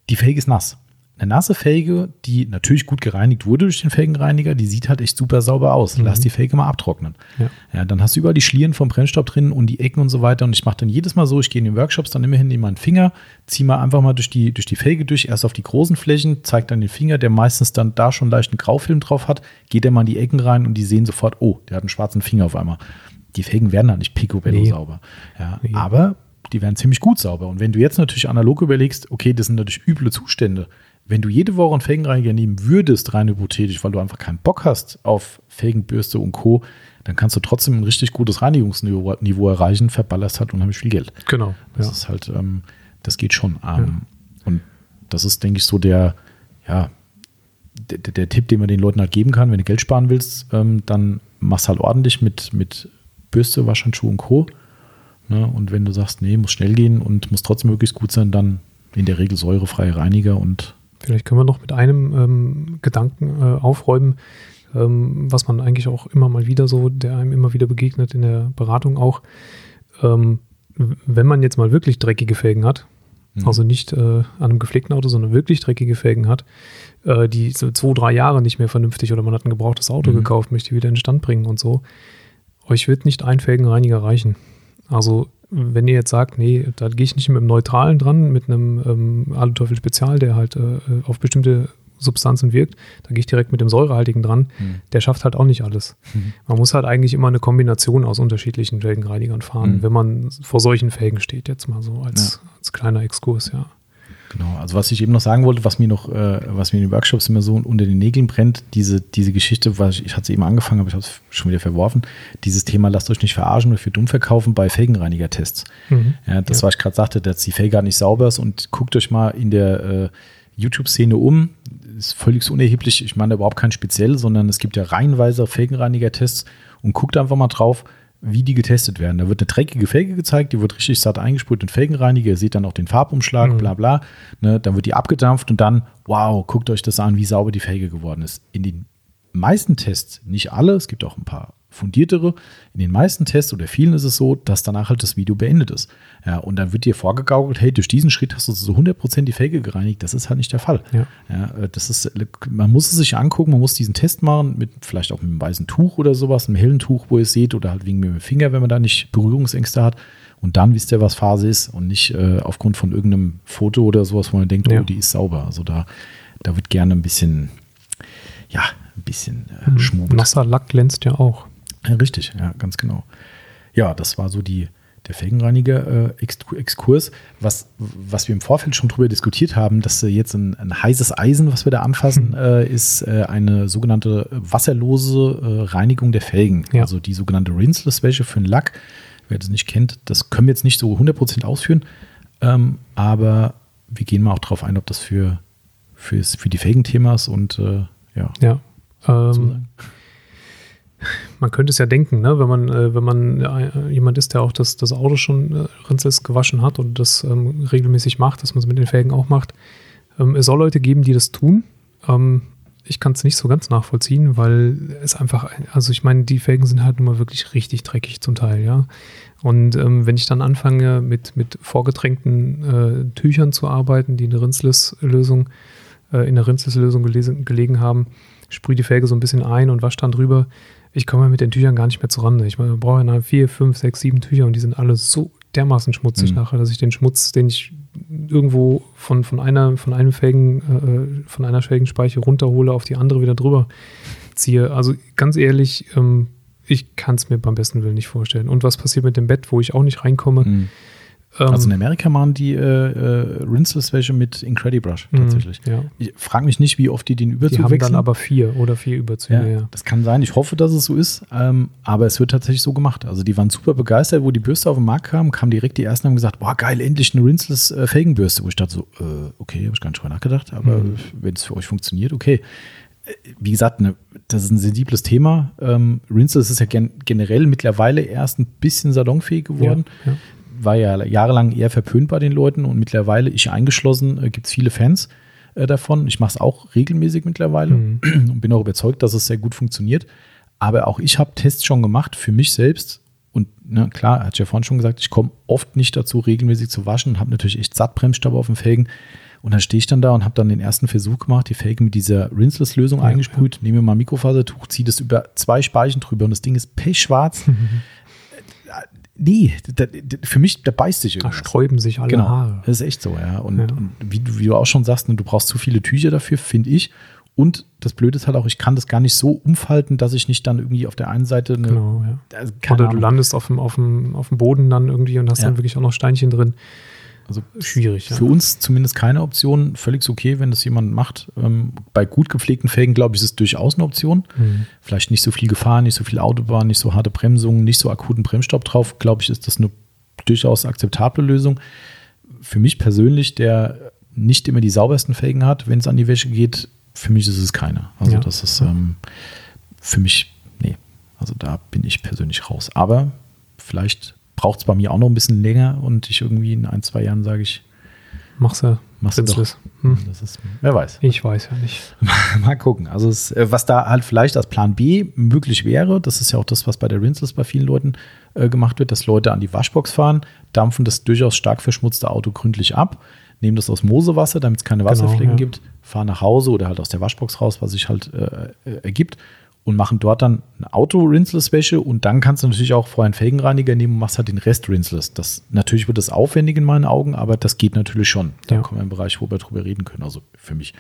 die Felge ist nass eine nasse Felge, die natürlich gut gereinigt wurde durch den Felgenreiniger, die sieht halt echt super sauber aus. Mhm. Lass die Felge mal abtrocknen. Ja. ja. dann hast du überall die Schlieren vom Brennstoff drin und die Ecken und so weiter. Und ich mache dann jedes Mal so, ich gehe in den Workshops dann immerhin in meinen Finger, ziehe mal einfach mal durch die, durch die Felge durch, erst auf die großen Flächen, zeige dann den Finger, der meistens dann da schon leichten Graufilm drauf hat, geht er mal in die Ecken rein und die sehen sofort, oh, der hat einen schwarzen Finger auf einmal. Die Felgen werden dann nicht picobello nee. sauber. Ja, nee. Aber die werden ziemlich gut sauber. Und wenn du jetzt natürlich analog überlegst, okay, das sind natürlich üble Zustände, wenn du jede Woche einen Felgenreiniger nehmen würdest, rein hypothetisch, weil du einfach keinen Bock hast auf Felgenbürste und Co., dann kannst du trotzdem ein richtig gutes Reinigungsniveau erreichen, verballerst halt unheimlich viel Geld. Genau. Das ja. ist halt, ähm, das geht schon. Ähm, ja. Und das ist, denke ich, so der, ja, der, der, Tipp, den man den Leuten halt geben kann, wenn du Geld sparen willst, ähm, dann machst halt ordentlich mit, mit Bürste, Waschhandschuh und Co. Ne? Und wenn du sagst, nee, muss schnell gehen und muss trotzdem möglichst gut sein, dann in der Regel säurefreie Reiniger und Vielleicht können wir noch mit einem ähm, Gedanken äh, aufräumen, ähm, was man eigentlich auch immer mal wieder so, der einem immer wieder begegnet in der Beratung auch. Ähm, wenn man jetzt mal wirklich dreckige Felgen hat, mhm. also nicht äh, an einem gepflegten Auto, sondern wirklich dreckige Felgen hat, äh, die so zwei, drei Jahre nicht mehr vernünftig oder man hat ein gebrauchtes Auto mhm. gekauft, möchte wieder in Stand bringen und so, euch wird nicht ein Felgenreiniger reichen. Also wenn ihr jetzt sagt, nee, da gehe ich nicht mit einem Neutralen dran, mit einem ähm, Aluteufel Spezial, der halt äh, auf bestimmte Substanzen wirkt, da gehe ich direkt mit dem säurehaltigen dran. Mhm. Der schafft halt auch nicht alles. Mhm. Man muss halt eigentlich immer eine Kombination aus unterschiedlichen Felgenreinigern fahren, mhm. wenn man vor solchen Felgen steht, jetzt mal so als, ja. als kleiner Exkurs, ja. Genau, also was ich eben noch sagen wollte, was mir noch, äh, was mir in den Workshops immer so unter den Nägeln brennt, diese, diese Geschichte, was ich, ich hatte sie eben angefangen, aber ich habe es schon wieder verworfen, dieses Thema, lasst euch nicht verarschen oder für dumm verkaufen bei Felgenreiniger-Tests. Mhm. Ja, das, ja. was ich gerade sagte, dass die Felge gar nicht sauber ist und guckt euch mal in der äh, YouTube-Szene um, ist völlig unerheblich, ich meine überhaupt kein speziell, sondern es gibt ja reihenweise Felgenreiniger-Tests und guckt einfach mal drauf, wie die getestet werden. Da wird eine dreckige Felge gezeigt, die wird richtig satt eingesprüht in Felgenreiniger. Ihr seht dann auch den Farbumschlag, mhm. bla bla. Ne, dann wird die abgedampft und dann, wow, guckt euch das an, wie sauber die Felge geworden ist. In den meisten Tests, nicht alle, es gibt auch ein paar fundiertere. In den meisten Tests oder vielen ist es so, dass danach halt das Video beendet ist. Ja, und dann wird dir vorgegaukelt, hey, durch diesen Schritt hast du so 100% die Felge gereinigt. Das ist halt nicht der Fall. Ja. ja. Äh, das ist, man muss es sich angucken, man muss diesen Test machen, mit vielleicht auch mit einem weißen Tuch oder sowas, einem hellen Tuch, wo ihr es seht, oder halt wegen mit dem Finger, wenn man da nicht Berührungsängste hat. Und dann wisst ihr, was Phase ist und nicht äh, aufgrund von irgendeinem Foto oder sowas, wo man denkt, ja. oh, die ist sauber. Also da, da wird gerne ein bisschen, ja, ein bisschen äh, mhm. Nasser Lack glänzt ja auch. Richtig, ja, ganz genau. Ja, das war so die, der Felgenreiniger-Exkurs. Äh, was, was wir im Vorfeld schon drüber diskutiert haben, dass äh, jetzt ein, ein, heißes Eisen, was wir da anfassen, hm. äh, ist äh, eine sogenannte wasserlose äh, Reinigung der Felgen. Ja. Also die sogenannte Rinseless-Wäsche für den Lack. Wer das nicht kennt, das können wir jetzt nicht so 100% ausführen. Ähm, aber wir gehen mal auch darauf ein, ob das für, für, für die Felgenthema ist und äh, ja. Ja. Ähm, man könnte es ja denken, ne? wenn man, äh, wenn man äh, jemand ist, der auch das, das Auto schon äh, gewaschen hat und das ähm, regelmäßig macht, dass man es mit den Felgen auch macht. Ähm, es soll Leute geben, die das tun. Ähm, ich kann es nicht so ganz nachvollziehen, weil es einfach, also ich meine, die Felgen sind halt nun mal wirklich richtig dreckig zum Teil, ja. Und ähm, wenn ich dann anfange, mit, mit vorgetränkten äh, Tüchern zu arbeiten, die eine Rinsless-Lösung, äh, in der Rinsless-Lösung gelegen haben, sprühe die Felge so ein bisschen ein und wasche dann drüber, ich komme mit den Tüchern gar nicht mehr zurande. Ich meine, brauche ja vier, fünf, sechs, sieben Tücher und die sind alle so dermaßen schmutzig mhm. nachher, dass ich den Schmutz, den ich irgendwo von, von einer, von einem Felgen, äh, von einer Felgenspeiche runterhole, auf die andere wieder drüber ziehe. Also ganz ehrlich, ähm, ich kann es mir beim besten Willen nicht vorstellen. Und was passiert mit dem Bett, wo ich auch nicht reinkomme? Mhm. Ähm, Also in Amerika machen die äh, äh, Rinseless welche mit Incredibrush mh, tatsächlich. Ja. Ich frage mich nicht, wie oft die den Überzug Die haben wechseln. dann aber vier oder vier Überzüge, ja, ja. Das kann sein. Ich hoffe, dass es so ist. Ähm, aber es wird tatsächlich so gemacht. Also die waren super begeistert, wo die Bürste auf den Markt kam, kamen direkt die ersten und haben gesagt, boah, geil, endlich eine Rinseless äh. Wo ich dachte so, äh, okay, habe ich gar nicht drüber nachgedacht, aber Mhm. wenn es für euch funktioniert, okay. Äh, Wie gesagt, ne, das ist ein sensibles Thema. Ähm, Rinseless ist ja gen generell mittlerweile erst ein bisschen salonfähig geworden Ja, ja. War ja jahrelang eher verpönt bei den Leuten und mittlerweile, ich eingeschlossen, äh, gibt es viele Fans äh, davon. Ich mache es auch regelmäßig mittlerweile Mhm. und bin auch überzeugt, dass es sehr gut funktioniert. Aber auch ich habe Tests schon gemacht für mich selbst. Und ne, klar, hat ja vorhin schon gesagt, ich komme oft nicht dazu, regelmäßig zu waschen und habe natürlich echt satt Bremsstaub auf den Felgen. Und dann stehe ich dann da und habe dann den ersten Versuch gemacht, die Felgen mit dieser Rinseless-Lösung Ja, eingesprüht, nehme mir mal ein Mikrofasertuch, ziehe das über zwei Speichen drüber und das Ding ist pechschwarz. Nee, da, da, für mich, da beißt sich Da irgendwas. sträuben sich alle Genau, Haare. das ist echt so, ja. Und, Ja. und wie, du- wie du auch schon sagst, ne, du brauchst zu viele Tücher dafür, finde ich. Und das Blöde ist halt auch, ich kann das gar nicht so umfalten, dass ich nicht dann irgendwie auf der einen Seite eine. Genau, ja. Also, Oder du Ahnung. landest auf dem, auf, dem, auf dem Boden dann irgendwie und hast Ja. dann wirklich auch noch Steinchen drin. Also Schwierig, ja. Für uns zumindest keine Option. Völlig okay, wenn das jemand macht. Ähm, bei gut gepflegten Felgen, glaube ich, ist es durchaus eine Option. Mhm. Vielleicht nicht so viel Gefahr, nicht so viel Autobahn, nicht so harte Bremsungen, nicht so akuten Bremsstopp drauf. Glaube ich, ist das eine durchaus akzeptable Lösung. Für mich persönlich, der nicht immer die saubersten Felgen hat, wenn es an die Wäsche geht, für mich ist es keine. Also Ja. das ist ähm, für mich, nee, also da bin ich persönlich raus. Aber vielleicht braucht es bei mir auch noch ein bisschen länger und ich irgendwie in ein, zwei Jahren sage ich, Machst du machst du doch. Hm. Das ist, wer weiß. Ich weiß ja nicht. Mal gucken. Also es, äh, was da halt vielleicht als Plan B möglich wäre, das ist ja auch das, was bei der Rinseless bei vielen Leuten äh, gemacht wird, dass Leute an die Waschbox fahren, dampfen das durchaus stark verschmutzte Auto gründlich ab, nehmen das aus Mosewasser, damit es keine Wasserflecken Genau, ja. gibt, fahren nach Hause oder halt aus der Waschbox raus, was sich halt äh, äh, ergibt und machen dort dann eine Auto-Rinseless-Wäsche und dann kannst du natürlich auch vorher einen Felgenreiniger nehmen und machst halt den Rest Rinseless. Das, natürlich wird das aufwendig in meinen Augen, aber das geht natürlich schon. Da Ja. kommen wir in einen Bereich, wo wir drüber reden können, also für mich.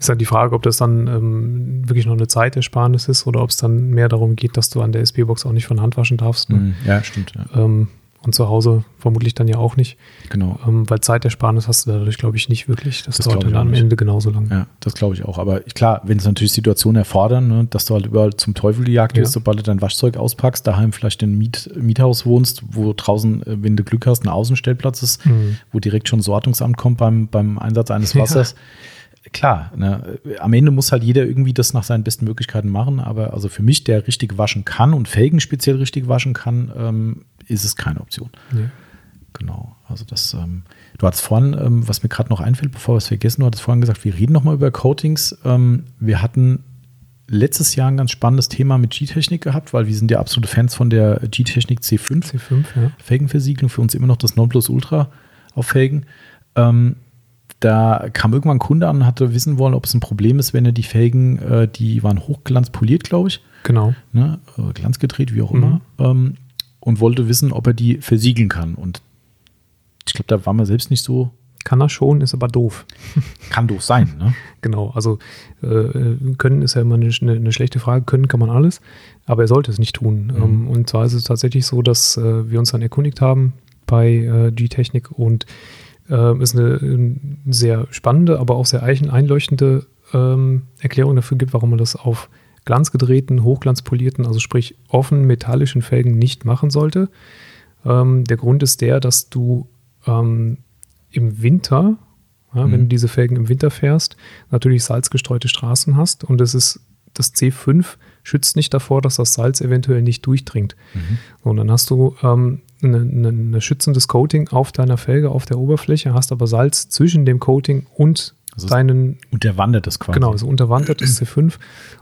Ist halt die Frage, ob das dann ähm, wirklich noch eine Zeitersparnis ist oder ob es dann mehr darum geht, dass du an der SB-Box auch nicht von Hand waschen darfst. Ne? Mhm. Ja, stimmt. Ja. Ähm, und zu Hause vermutlich dann ja auch nicht. Genau. Ähm, weil Zeitersparnis hast du dadurch, glaube ich, nicht wirklich. Das, Das dauert dann am. Ende genauso lang. Ja, das glaube ich auch. Aber klar, wenn es natürlich Situationen erfordern, ne, dass du halt überall zum Teufel gejagt wirst, Ja. sobald du dein Waschzeug auspackst, daheim vielleicht in einem Miet, Miethaus wohnst, wo draußen, äh, wenn du Glück hast, ein Außenstellplatz ist, Mhm. wo direkt schon ein Sortungsamt kommt beim, beim Einsatz eines Ja. Wassers. Klar, ne, äh, am Ende muss halt jeder irgendwie das nach seinen besten Möglichkeiten machen, aber also für mich, der richtig waschen kann und Felgen speziell richtig waschen kann, ähm, ist es keine Option. Nee. Genau, also das, ähm, du hattest vorhin, ähm, was mir gerade noch einfällt, bevor wir es vergessen, du hattest vorhin gesagt, wir reden nochmal über Coatings. Ähm, wir hatten letztes Jahr ein ganz spannendes Thema mit G-Technik gehabt, weil wir sind ja absolute Fans von der G-Technik C5. C5, ja. Felgenversiegelung, für uns immer noch das Nonplusultra auf Felgen. Ähm, da kam irgendwann ein Kunde an und hatte wissen wollen, ob es ein Problem ist, wenn er die Felgen, äh, die waren hochglanzpoliert, glaube ich, Genau. ne, äh, glanzgedreht, wie auch Mhm. immer, ähm, und wollte wissen, ob er die versiegeln kann. Und ich glaube, da war man selbst nicht so, Kann er schon, ist aber doof. kann doof sein. Ne? Genau, also äh, können ist ja immer eine, eine, schlechte Frage. Können kann man alles, aber er sollte es nicht tun. Mhm. Ähm, und zwar ist es tatsächlich so, dass äh, wir uns dann erkundigt haben bei äh, G-Technik und äh, es eine, eine sehr spannende, aber auch sehr einleuchtende ähm, Erklärung dafür gibt, warum man das auf glanzgedrehten, hochglanzpolierten, also sprich offen metallischen Felgen nicht machen sollte. Ähm, der Grund ist der, dass du ähm, im Winter, ja, Mhm. wenn du diese Felgen im Winter fährst, natürlich salzgestreute Straßen hast und es ist das C5 schützt nicht davor, dass das Salz eventuell nicht durchdringt. So, und dann hast du ähm, ein eine, eine schützendes Coating auf deiner Felge, auf der Oberfläche, hast aber Salz zwischen dem Coating und Also es- deinen Und der wandert das quasi. Genau, so unterwandert ist C5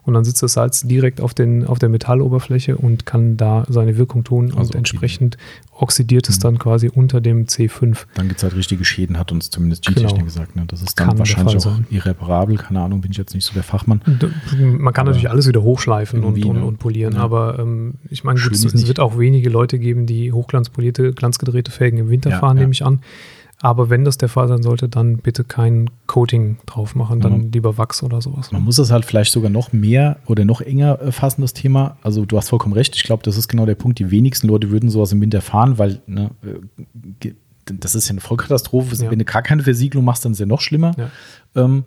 und dann sitzt das Salz direkt auf, den, auf der Metalloberfläche und kann da seine Wirkung tun Also und okay. entsprechend oxidiert es Mhm. dann quasi unter dem C5. Dann gibt es halt richtige Schäden, hat uns zumindest G-Technik Genau. gesagt. Ne? Das ist dann Kann wahrscheinlich auch sein. irreparabel. Keine Ahnung, bin ich jetzt nicht so der Fachmann. D- Man kann Aber natürlich alles wieder hochschleifen und, und, ne? und polieren, Ja. aber ähm, ich meine, gut, es, ist es wird auch wenige Leute geben, die hochglanzpolierte, glanzgedrehte Felgen im Winter Ja, fahren, ja. nehme ich an. Aber wenn das der Fall sein sollte, dann bitte kein Coating drauf machen, dann Man- lieber Wachs oder sowas. Man muss das halt vielleicht sogar noch mehr oder noch enger äh, fassen, das Thema. Also du hast vollkommen recht. Ich glaube, das ist genau der Punkt. Die wenigsten Leute würden sowas im Winter fahren, weil ne, äh, das ist ja eine Vollkatastrophe. Ja. Wenn du gar keine Versiegelung machst, dann ist ja noch schlimmer. Ja. Ähm,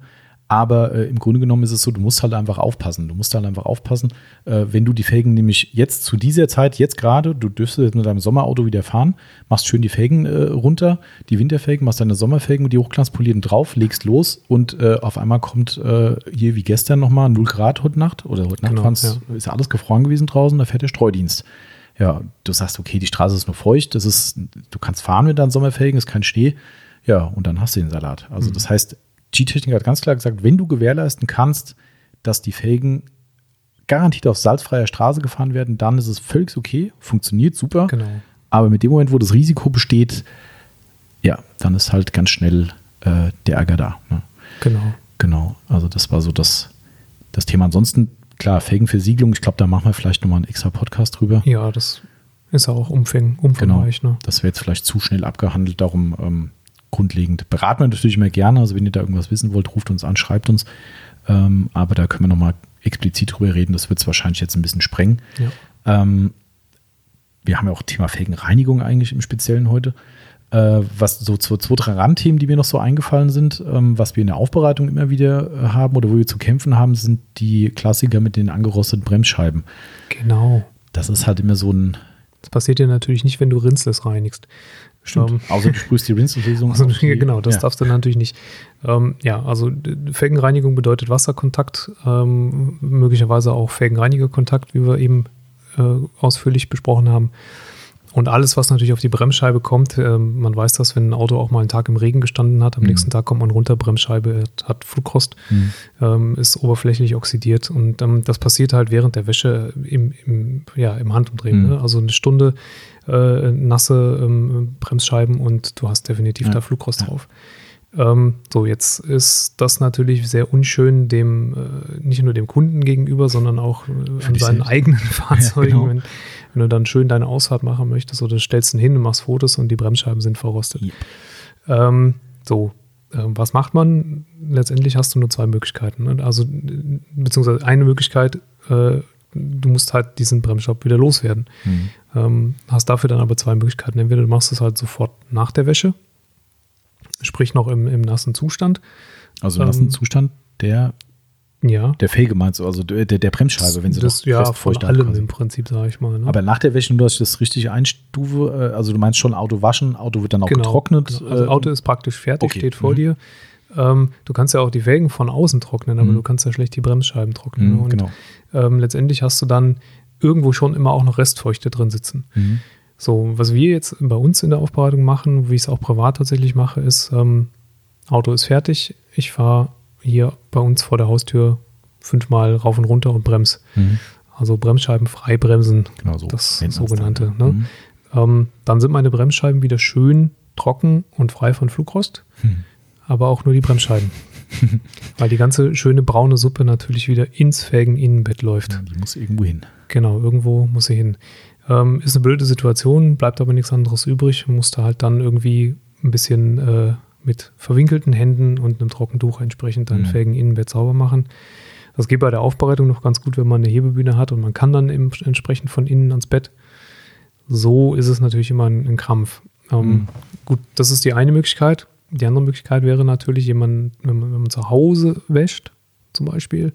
aber äh, im Grunde genommen ist es so, du musst halt einfach aufpassen. Du musst halt einfach aufpassen, äh, wenn du die Felgen nämlich jetzt zu dieser Zeit, jetzt gerade, du dürftest jetzt mit deinem Sommerauto wieder fahren, machst schön die Felgen äh, runter, die Winterfelgen, machst deine Sommerfelgen mit die hochglanzpolierten drauf, legst los und äh, auf einmal kommt äh, hier wie gestern nochmal 0 Grad heute Nacht oder heute Nacht Genau, ja. ist ja alles gefroren gewesen draußen, da fährt der Streudienst. Ja, du sagst, okay, die Straße ist nur feucht, das ist, du kannst fahren mit deinen Sommerfelgen, ist kein Schnee. Ja, und dann hast du den Salat. Also das heißt, G-Technik hat ganz klar gesagt, wenn du gewährleisten kannst, dass die Felgen garantiert auf salzfreier Straße gefahren werden, dann ist es völlig okay, funktioniert super. Genau. Aber mit dem Moment, wo das Risiko besteht, ja, dann ist halt ganz schnell äh, der Ärger da. Ne? Genau. Genau, also das war so das, das Thema. Ansonsten, klar, Felgenversiegelung, ich glaube, da machen wir vielleicht nochmal einen extra Podcast drüber. Ja, das ist auch umfäng, Genau, umfangreich. Ne? das wäre jetzt vielleicht zu schnell abgehandelt, darum ähm, grundlegend. Beraten wir natürlich immer gerne, also wenn ihr da irgendwas wissen wollt, ruft uns an, schreibt uns. Ähm, aber da können wir nochmal explizit drüber reden, das wird es wahrscheinlich jetzt ein bisschen sprengen. Ja. Ähm, wir haben ja auch Thema Felgenreinigung eigentlich im Speziellen heute. Äh, was so zwei, zwei, drei Randthemen, die mir noch so eingefallen sind, ähm, was wir in der Aufbereitung immer wieder äh, haben oder wo wir zu kämpfen haben, sind die Klassiker mit den angerosteten Bremsscheiben. Genau. Das ist halt immer so ein, Das passiert dir natürlich nicht, wenn du Rinsless reinigst. Ähm, außer du sprühst die Rinselfließung. Also, die- genau, das ja. darfst du natürlich nicht. Ähm, ja, also Felgenreinigung bedeutet Wasserkontakt, ähm, möglicherweise auch Felgenreinigerkontakt, wie wir eben äh, ausführlich besprochen haben. Und alles, was natürlich auf die Bremsscheibe kommt, ähm, man weiß das, wenn ein Auto auch mal einen Tag im Regen gestanden hat, am Mhm. nächsten Tag kommt man runter, Bremsscheibe hat Flugrost, Mhm. ähm, ist oberflächlich oxidiert und ähm, das passiert halt während der Wäsche im, im, ja, im Handumdrehen. Mhm. Ne? Also eine Stunde äh, nasse ähm, Bremsscheiben und du hast definitiv Ja. da Flugrost Ja. drauf. Ähm, so, jetzt ist das natürlich sehr unschön dem, äh, nicht nur dem Kunden gegenüber, sondern auch äh, an seinen selbst. eigenen Fahrzeugen. genau. wenn, wenn du dann schön deine Ausfahrt machen möchtest oder stellst ihn hin und machst Fotos und die Bremsscheiben sind verrostet. Yep. Ähm, so, ähm, was macht man? Letztendlich hast du nur zwei Möglichkeiten. Ne? Also, äh, beziehungsweise eine Möglichkeit, äh, du musst halt diesen Bremsstaub wieder loswerden. Mhm. Ähm, hast dafür dann aber zwei Möglichkeiten. Entweder du machst es halt sofort nach der Wäsche, sprich noch im, im nassen Zustand. Also im nassen Ähm, Zustand der, Ja. der Felge meinst du, also der, der Bremsscheibe, wenn sie das, ja, von allem quasi. im Prinzip, sage ich mal. Ne? Aber nach der Wäsche, nur dass ich das richtig einstufe, äh, also du meinst schon Auto waschen, Auto wird dann auch getrocknet. Genau. Also Auto ist praktisch fertig, okay. steht vor Mhm. dir. Ähm, du kannst ja auch die Felgen von außen trocknen, aber Mhm. du kannst ja schlecht die Bremsscheiben trocknen. Mhm, ne? Und genau. ähm, letztendlich hast du dann irgendwo schon immer auch noch Restfeuchte drin sitzen. Mhm. So, was wir jetzt bei uns in der Aufbereitung machen, wie ich es auch privat tatsächlich mache, ist, ähm, Auto ist fertig, ich fahre hier bei uns vor der Haustür fünfmal rauf und runter und brems. Mhm. Also Bremsscheiben frei bremsen, Genau so. das sogenannte. dann, Ne? Mhm. Ähm, dann sind meine Bremsscheiben wieder schön trocken und frei von Flugrost, Mhm. Aber auch nur die Bremsscheiben. Weil die ganze schöne braune Suppe natürlich wieder ins Felgen-Innenbett läuft. Ja, die muss irgendwo hin. Genau, irgendwo muss sie hin. Ähm, ist eine blöde Situation, bleibt aber nichts anderes übrig. Musste halt dann irgendwie ein bisschen äh, mit verwinkelten Händen und einem Trockentuch entsprechend dein Mhm. Felgen-Innenbett sauber machen. Das geht bei der Aufbereitung noch ganz gut, wenn man eine Hebebühne hat und man kann dann im, entsprechend von innen ans Bett. So ist es natürlich immer ein, ein Krampf. Ähm, Mhm. Gut, das ist die eine Möglichkeit. Die andere Möglichkeit wäre natürlich, jemand, wenn man, wenn man zu Hause wäscht, zum Beispiel,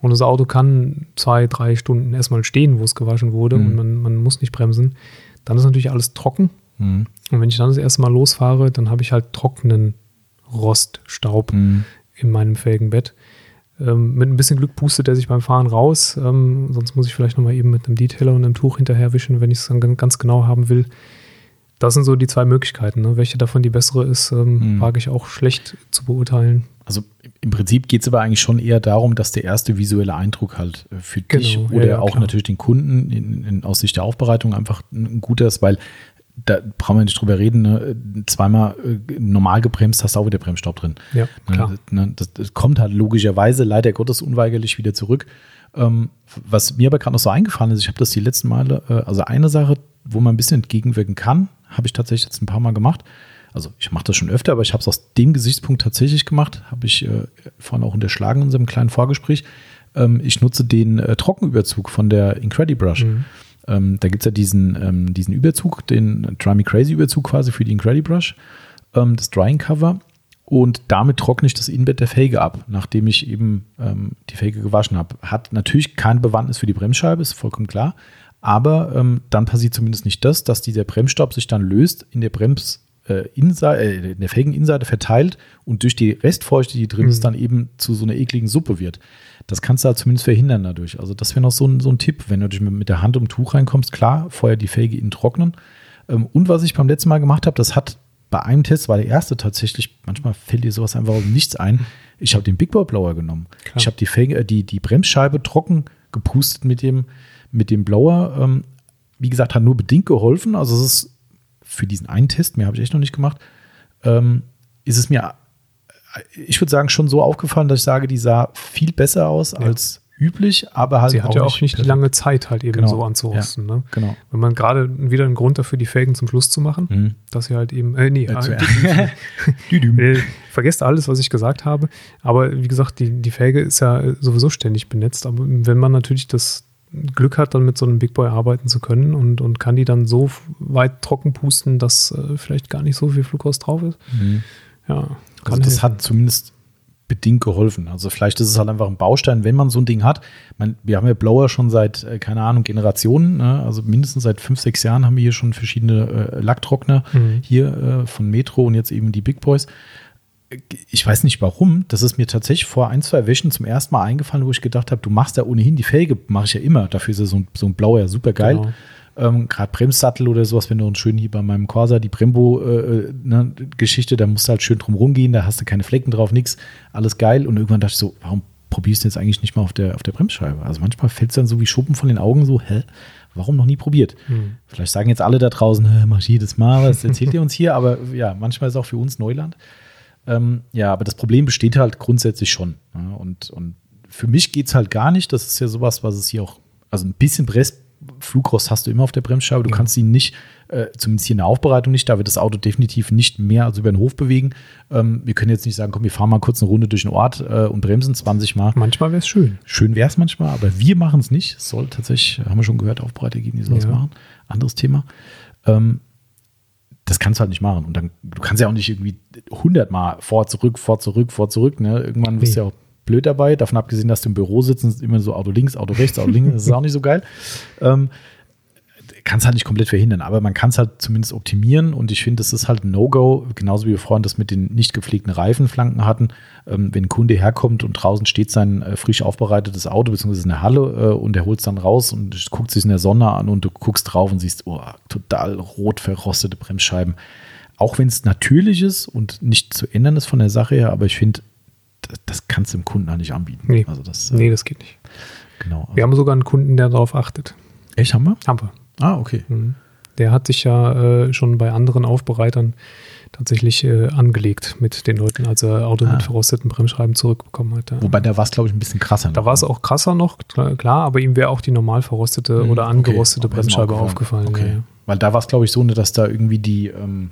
und das Auto kann zwei, drei Stunden erstmal stehen, wo es gewaschen wurde Mhm. und man, man muss nicht bremsen, dann ist natürlich alles trocken. Mhm. Und wenn ich dann das erste Mal losfahre, dann habe ich halt trockenen Roststaub Mhm. in meinem Felgenbett. Ähm, mit ein bisschen Glück pustet er sich beim Fahren raus. Ähm, sonst muss ich vielleicht nochmal eben mit einem Detailer und einem Tuch hinterherwischen, wenn ich es dann gan- ganz genau haben will. Das sind so die zwei Möglichkeiten. Ne? Welche davon die bessere ist, ähm, Mhm. wage ich auch schlecht zu beurteilen. Also im Prinzip geht es aber eigentlich schon eher darum, dass der erste visuelle Eindruck halt äh, für dich Genau, ja, oder ja, auch klar. natürlich den Kunden in, in, aus Sicht der Aufbereitung einfach ein guter ist, weil da brauchen wir nicht drüber reden. Ne? Zweimal äh, normal gebremst, hast du auch wieder Bremsstaub drin. Ja, klar. Ne, ne, das, das kommt halt logischerweise leider Gottes unweigerlich wieder zurück. Ähm, was mir aber gerade noch so eingefallen ist, ich habe das die letzten Male, äh, also eine Sache, wo man ein bisschen entgegenwirken kann, habe ich tatsächlich jetzt ein paar Mal gemacht. Also ich mache das schon öfter, aber ich habe es aus dem Gesichtspunkt tatsächlich gemacht, habe ich äh, vorhin auch unterschlagen in unserem kleinen Vorgespräch. Ähm, ich nutze den äh, Trockenüberzug von der Incredibrush. Mhm. Ähm, da gibt es ja diesen, ähm, diesen Überzug, den Dry Me Crazy Überzug quasi für die Incredibrush, ähm, das Drying Cover. Und damit trockne ich das Innenbett der Felge ab, nachdem ich eben ähm, die Felge gewaschen habe. Hat natürlich keine Bewandtnis für die Bremsscheibe, ist vollkommen klar. Aber ähm, dann passiert zumindest nicht das, dass dieser Bremsstaub sich dann löst, in der Brems, äh, äh, in der Felgeninnenseite verteilt und durch die Restfeuchte, die drin Mhm. ist, dann eben zu so einer ekligen Suppe wird. Das kannst du da zumindest verhindern dadurch. Also das wäre noch so ein, so ein Tipp, wenn du dich mit, mit der Hand um Tuch reinkommst. Klar, vorher die Felge innen trocknen. Ähm, und was ich beim letzten Mal gemacht habe, das hat bei einem Test, war der erste tatsächlich, manchmal fällt dir sowas einfach aus dem nichts ein. Ich habe den Big Boy Blower genommen. Klar. Ich habe die, Felge, äh, die, die Bremsscheibe trocken gepustet mit dem, mit dem Blower. Ähm, wie gesagt, hat nur bedingt geholfen. Also es ist für diesen einen Test, mehr habe ich echt noch nicht gemacht, ähm, ist es mir, äh, ich würde sagen, schon so aufgefallen, dass ich sage, die sah viel besser aus als üblich, aber halt Sie hat ja auch nicht die perfekt. lange Zeit halt eben Genau. so anzurosten. Ne? Genau. Wenn man gerade wieder einen Grund dafür, die Felgen zum Schluss zu machen, Mhm. dass sie halt eben, äh, nee, Äh, äh, äh, vergesst alles, was ich gesagt habe. Aber wie gesagt, die, die Felge ist ja sowieso ständig benetzt. Aber wenn man natürlich das Glück hat, dann mit so einem Big Boy arbeiten zu können und, und kann die dann so weit trocken pusten, dass äh, vielleicht gar nicht so viel Flugrost drauf ist. Mhm. Ja, Also das helfen. hat zumindest bedingt geholfen. Also vielleicht ist es halt einfach ein Baustein, wenn man so ein Ding hat. Man, wir haben ja Blower schon seit, äh, keine Ahnung, Generationen, ne? also mindestens seit fünf, sechs Jahren haben wir hier schon verschiedene äh, Lacktrockner Mhm. hier äh, von Metro und jetzt eben die Big Boys. Ich weiß nicht warum, das ist mir tatsächlich vor ein, zwei Wäschen zum ersten Mal eingefallen, wo ich gedacht habe, du machst ja ohnehin die Felge, mache ich ja immer. Dafür ist ja so ein, so ein Blauer super geil. Genau. Ähm, Gerade Bremssattel oder sowas, wenn du uns schön hier bei meinem Corsa die Brembo-Geschichte, da musst du halt schön drum rumgehen, da hast du keine Flecken drauf, nix, alles geil. Und irgendwann dachte ich so, warum probierst du jetzt eigentlich nicht mal auf der, auf der Bremsscheibe? Also manchmal fällt es dann so wie Schuppen von den Augen so, hä? Warum noch nie probiert? Hm. Vielleicht sagen jetzt alle da draußen, "Hä, mach ich jedes Mal, was erzählt ihr uns hier? Aber ja, manchmal ist es auch für uns Neuland. Ähm, ja, aber das Problem besteht halt grundsätzlich schon. Ja, und, und für mich geht es halt gar nicht. Das ist ja sowas, was es hier auch, also ein bisschen Brest, Flugrost hast du immer auf der Bremsscheibe. Du Ja. kannst ihn nicht, äh, zumindest hier in der Aufbereitung nicht, da wird das Auto definitiv nicht mehr als über den Hof bewegen. Ähm, wir können jetzt nicht sagen, komm, wir fahren mal kurz eine Runde durch den Ort äh, und bremsen 20 Mal. Manchmal wäre es schön. Schön wäre es manchmal, aber wir machen es nicht. Es soll tatsächlich, haben wir schon gehört, Aufbereiter geben, die sowas Ja. machen. Anderes Thema. Ähm, das kannst du halt nicht machen. Und dann, du kannst ja auch nicht irgendwie 100 Mal vor, zurück, vor, zurück, vor, zurück. Ne? Irgendwann wirst du Nee. ja auch blöd dabei. Davon abgesehen, dass du im Büro sitzt und immer so Auto links, Auto rechts, Auto links. Das ist auch nicht so geil. Ähm, kannst halt nicht komplett verhindern, aber man kann es halt zumindest optimieren und ich finde, das ist halt ein No-Go, genauso wie wir vorhin das mit den nicht gepflegten Reifenflanken hatten. Ähm, wenn ein Kunde herkommt und draußen steht sein äh, frisch aufbereitetes Auto, beziehungsweise eine Halle äh, und der holt es dann raus und guckt sich in der Sonne an und du guckst drauf und siehst, oh, total rot verrostete Bremsscheiben. Auch wenn es natürlich ist und nicht zu ändern ist von der Sache her, aber ich finde, das, das kannst du dem Kunden halt nicht anbieten. Nee. Also das, äh, Nee, das geht nicht. genau. Wir haben sogar einen Kunden, der darauf achtet. echt, haben wir? Haben wir. Ah, okay. Mhm. Der hat sich ja äh, schon bei anderen Aufbereitern tatsächlich äh, angelegt mit den Leuten, als er Auto Ah. mit verrosteten Bremsscheiben zurückbekommen hat. Ja. Wobei da war es, glaube ich, ein bisschen krasser. Da war es auch krasser noch, klar, aber ihm wäre auch die normal verrostete Mhm, oder okay. angerostete mir Bremsscheibe aufgefallen. Okay. Ja. Weil da war es, glaube ich, so, ne, dass da irgendwie die, ähm,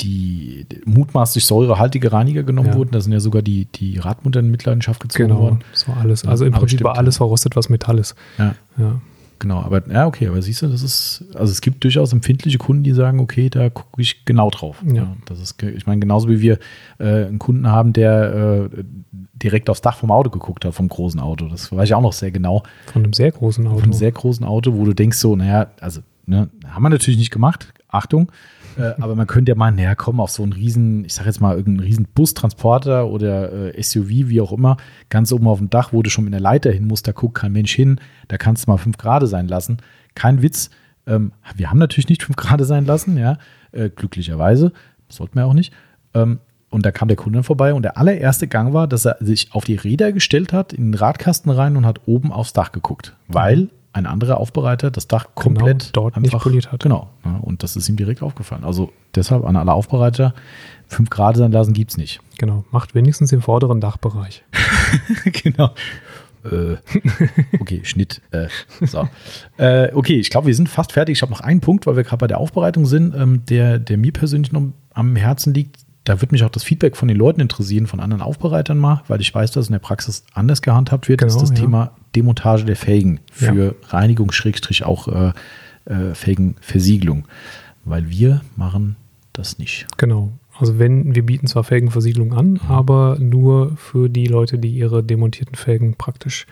die mutmaßlich säurehaltige Reiniger genommen Ja. wurden. Da sind ja sogar die, die Radmuttern in Mitleidenschaft gezogen Genau, worden. das war alles. Also im Prinzip war alles verrostet, was Metall ist. Ja, Ja. Genau. Aber ja, okay, aber siehst du, das ist, also es gibt durchaus empfindliche Kunden, die sagen, okay, da gucke ich genau drauf. Ja. das ist, ich meine, genauso wie wir äh, einen Kunden haben, der äh, direkt aufs Dach vom Auto geguckt hat, vom großen Auto. Das weiß ich auch noch sehr genau. Von einem sehr großen Auto. Auf einem sehr großen Auto, wo du denkst so, naja, also, ne, haben wir natürlich nicht gemacht, Achtung, äh, aber man könnte ja mal näher kommen auf so einen riesen, ich sag jetzt mal, irgendeinen riesen Bustransporter oder äh, SUV, wie auch immer, ganz oben auf dem Dach, wo du schon mit einer Leiter hin musst, da guckt kein Mensch hin, da kannst du mal fünf Grad sein lassen. Kein Witz. Ähm, wir haben natürlich nicht fünf Grad sein lassen, ja, äh, glücklicherweise, sollten wir auch nicht. Ähm, und da kam der Kunde vorbei und der allererste Gang war, dass er sich auf die Räder gestellt hat, in den Radkasten rein und hat oben aufs Dach geguckt, weil ein anderer Aufbereiter das Dach komplett Genau, dort nicht poliert hat. Genau. Ja, und das ist ihm direkt aufgefallen. Also deshalb an alle Aufbereiter, 5 Grad sein lassen gibt es nicht. Genau, macht wenigstens den vorderen Dachbereich. genau. Äh, okay, Schnitt. Äh, so. äh, okay, ich glaube, wir sind fast fertig. Ich habe noch einen Punkt, weil wir gerade bei der Aufbereitung sind, ähm, der, der mir persönlich noch am Herzen liegt. Da würde mich auch das Feedback von den Leuten interessieren, von anderen Aufbereitern mal, weil ich weiß, dass in der Praxis anders gehandhabt wird. Genau, das ist das ja. Thema Demontage der Felgen für Ja. Reinigung, Schrägstrich auch äh, äh, Felgenversiegelung. Weil wir machen das nicht. Genau. Also wenn, wir bieten zwar Felgenversiegelung an, aber nur für die Leute, die ihre demontierten Felgen praktisch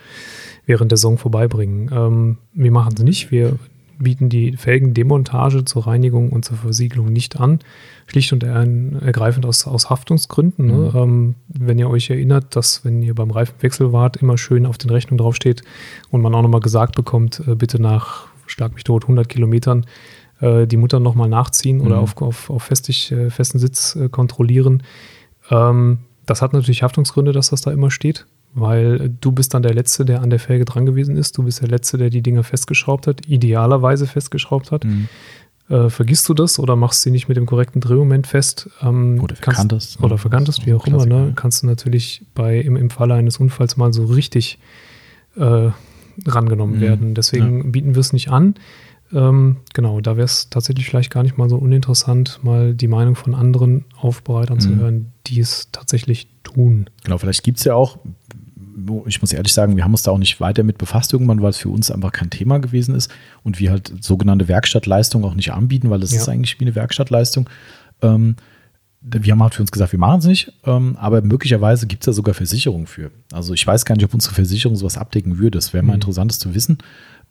während der Saison vorbeibringen. Ähm, wir machen es nicht. Wir bieten die Felgendemontage zur Reinigung und zur Versiegelung nicht an. Schlicht und er- ergreifend aus, aus Haftungsgründen. Ne? Ähm, wenn ihr euch erinnert, dass wenn ihr beim Reifenwechsel wart, immer schön auf den Rechnungen draufsteht und man auch nochmal gesagt bekommt, äh, bitte nach, schlag mich tot, 100 Kilometern äh, die Mutter nochmal nachziehen oder Mhm. auf, auf, auf festig, äh, festen Sitz äh, kontrollieren. Ähm, das hat natürlich Haftungsgründe, dass das da immer steht, weil du bist dann der Letzte, der an der Felge dran gewesen ist. Du bist der Letzte, der die Dinger festgeschraubt hat, idealerweise festgeschraubt hat. Äh, vergisst du das oder machst sie nicht mit dem korrekten Drehmoment fest? Ähm, Oder kannst- verkantest, ne? Oder ist wie auch immer. Ne? ja. Kannst du natürlich bei, im, im Falle eines Unfalls mal so richtig äh, rangenommen Mhm. werden. Deswegen bieten wir es nicht an. Ähm, genau, da wäre es tatsächlich vielleicht gar nicht mal so uninteressant, mal die Meinung von anderen Aufbereitern zu Mhm. hören, die es tatsächlich tun. Genau, vielleicht gibt es ja auch, ich muss ehrlich sagen, wir haben uns da auch nicht weiter mit befasst irgendwann, weil es für uns einfach kein Thema gewesen ist und wir halt sogenannte Werkstattleistung auch nicht anbieten, weil es Ja. ist eigentlich wie eine Werkstattleistung. Ähm, wir haben halt für uns gesagt, wir machen es nicht, ähm, aber möglicherweise gibt es da sogar Versicherungen für. Also ich weiß gar nicht, ob unsere Versicherung sowas abdecken würde. Das wäre mal Mhm. interessant das zu wissen.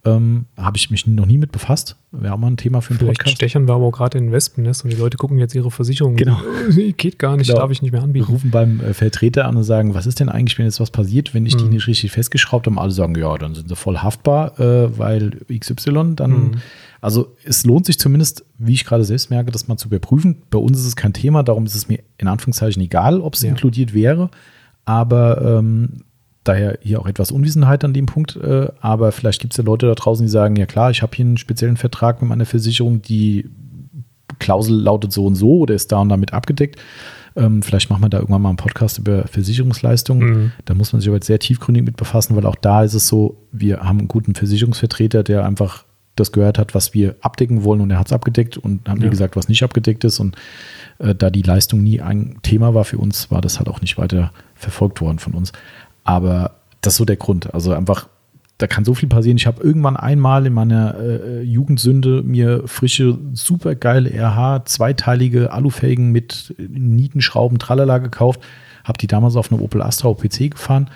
Ähm, Habe ich mich noch nie mit befasst. Wäre auch mal ein Thema für einen Vielleicht Podcast. stechern wir aber auch gerade in ein Wespennest und die Leute gucken jetzt ihre Versicherung. Genau. Geht gar nicht, Genau. darf ich nicht mehr Wir anbieten. rufen beim äh, Vertreter an und sagen, was ist denn eigentlich, wenn jetzt was passiert, wenn ich die Mhm. nicht richtig festgeschraubt habe? Alle sagen, ja, dann sind sie voll haftbar, äh, weil XY dann. Mhm. Also es lohnt sich zumindest, wie ich gerade selbst merke, das mal zu überprüfen. Bei uns ist es kein Thema, darum ist es mir in Anführungszeichen egal, ob es Ja. inkludiert wäre. Aber ähm, daher hier auch etwas Unwissenheit an dem Punkt. Äh, aber vielleicht gibt es ja Leute da draußen, die sagen, ja klar, ich habe hier einen speziellen Vertrag mit meiner Versicherung, die Klausel lautet so und so oder ist da und damit abgedeckt. Ähm, vielleicht machen wir da irgendwann mal einen Podcast über Versicherungsleistungen. Mhm. Da muss man sich aber jetzt sehr tiefgründig mit befassen, weil auch da ist es so, wir haben einen guten Versicherungsvertreter, der einfach das gehört hat, was wir abdecken wollen und er hat es abgedeckt und haben Ja. gesagt, was nicht abgedeckt ist. Und äh, da die Leistung nie ein Thema war für uns, war das halt auch nicht weiter verfolgt worden von uns. Aber das ist so der Grund. Also einfach, da kann so viel passieren. Ich habe irgendwann einmal in meiner äh, Jugendsünde mir frische, supergeile RH, zweiteilige Alufelgen mit Nietenschrauben, tralala gekauft. Habe die damals auf einem Opel Astra OPC gefahren.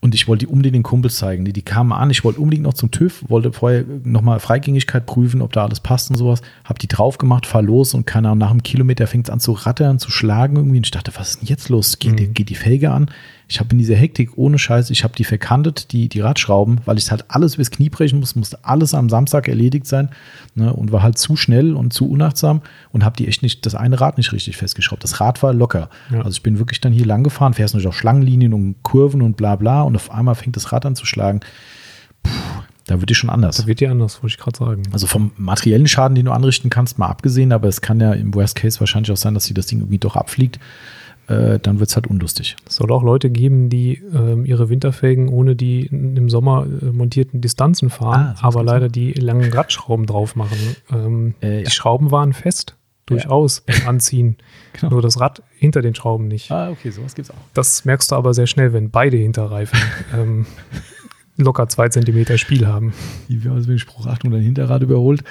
Und ich wollte die unbedingt den Kumpels zeigen. Die, die kamen an, ich wollte unbedingt noch zum TÜV, wollte vorher nochmal Freigängigkeit prüfen, ob da alles passt und sowas. Hab die drauf gemacht, fahr los und keine Ahnung, nach einem Kilometer fängt es an zu rattern, zu schlagen irgendwie. Und ich dachte, was ist denn jetzt los? Geht, die, geht die Felge an? Ich habe in dieser Hektik ohne Scheiß, ich habe die verkantet, die, die Radschrauben, weil ich halt alles übers Knie brechen muss, musste alles am Samstag erledigt sein ne, und war halt zu schnell und zu unachtsam und habe die echt nicht, das eine Rad nicht richtig festgeschraubt. Das Rad war locker. Ja. Also ich bin wirklich dann hier lang gefahren, fährst natürlich auf Schlangenlinien und Kurven und bla bla und auf einmal fängt das Rad an zu schlagen. Puh, da wird die schon anders. Das wird dir anders, wollte ich gerade sagen. Also vom materiellen Schaden, den du anrichten kannst, mal abgesehen, aber es kann ja im Worst Case wahrscheinlich auch sein, dass dir das Ding irgendwie doch abfliegt. Äh, dann wird es halt unlustig. Es soll auch Leute geben, die ähm, ihre Winterfelgen ohne die im Sommer äh, montierten Distanzen fahren, Ah, aber leider die langen Radschrauben drauf machen. Ähm, Äh, ja. Die Schrauben waren fest, durchaus beim Anziehen. Genau. Nur das Rad hinter den Schrauben nicht. Ah, okay, sowas gibt's auch. Das merkst du aber sehr schnell, wenn beide Hinterreifen ähm, locker zwei Zentimeter Spiel haben. Wie wir also den Spruch Achtung, dein Hinterrad überholt.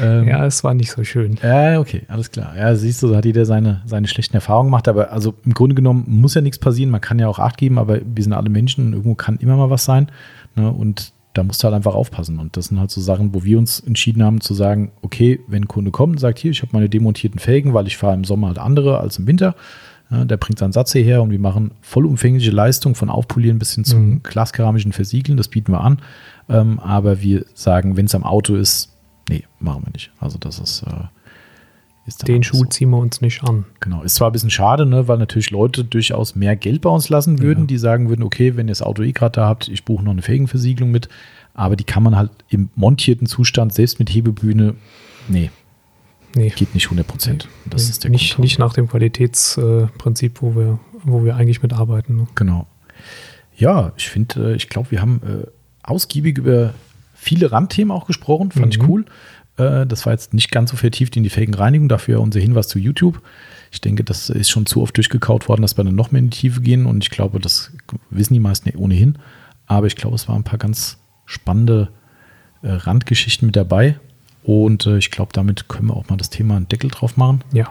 Ähm, Ja, es war nicht so schön. Ja, okay, alles klar. Ja, siehst du, so hat jeder seine, seine schlechten Erfahrungen gemacht. Aber also im Grunde genommen muss ja nichts passieren. Man kann ja auch Acht geben, aber wir sind alle Menschen und irgendwo kann immer mal was sein. Ne? Und da musst du halt einfach aufpassen. Und das sind halt so Sachen, wo wir uns entschieden haben zu sagen, okay, wenn ein Kunde kommt und sagt, hier, ich habe meine demontierten Felgen, weil ich fahre im Sommer halt andere als im Winter. Ja, der bringt seinen Satz hierher und wir machen vollumfängliche Leistung von Aufpolieren bis hin zum Mhm. glaskeramischen Versiegeln. Das bieten wir an. Ähm, aber wir sagen, wenn es am Auto ist, nee, machen wir nicht. Also das ist, äh, Den Schuh so. ziehen wir uns nicht an. Genau. Ist zwar ein bisschen schade, ne, weil natürlich Leute durchaus mehr Geld bei uns lassen würden, Ja. die sagen würden, okay, wenn ihr das Auto eh gerade da habt, ich buche noch eine Felgenversiegelung mit. Aber die kann man halt im montierten Zustand, selbst mit Hebebühne, nee, Nee, geht nicht 100 Prozent. Das ist der nicht, Grund. nicht nach dem Qualitätsprinzip, wo wir, wo wir eigentlich mitarbeiten. Ne? Genau. Ja, ich finde, äh, ich glaube, wir haben äh, ausgiebig über viele Randthemen auch gesprochen, fand ich Mhm. cool. Äh, das war jetzt nicht ganz so vertieft in die Felgenreinigung, dafür unser Hinweis zu YouTube. Ich denke, das ist schon zu oft durchgekaut worden, dass wir dann noch mehr in die Tiefe gehen und ich glaube, das wissen die meisten ohnehin. Aber ich glaube, es waren ein paar ganz spannende Randgeschichten mit dabei und äh, ich glaube, damit können wir auch mal das Thema einen Deckel drauf machen. Ja.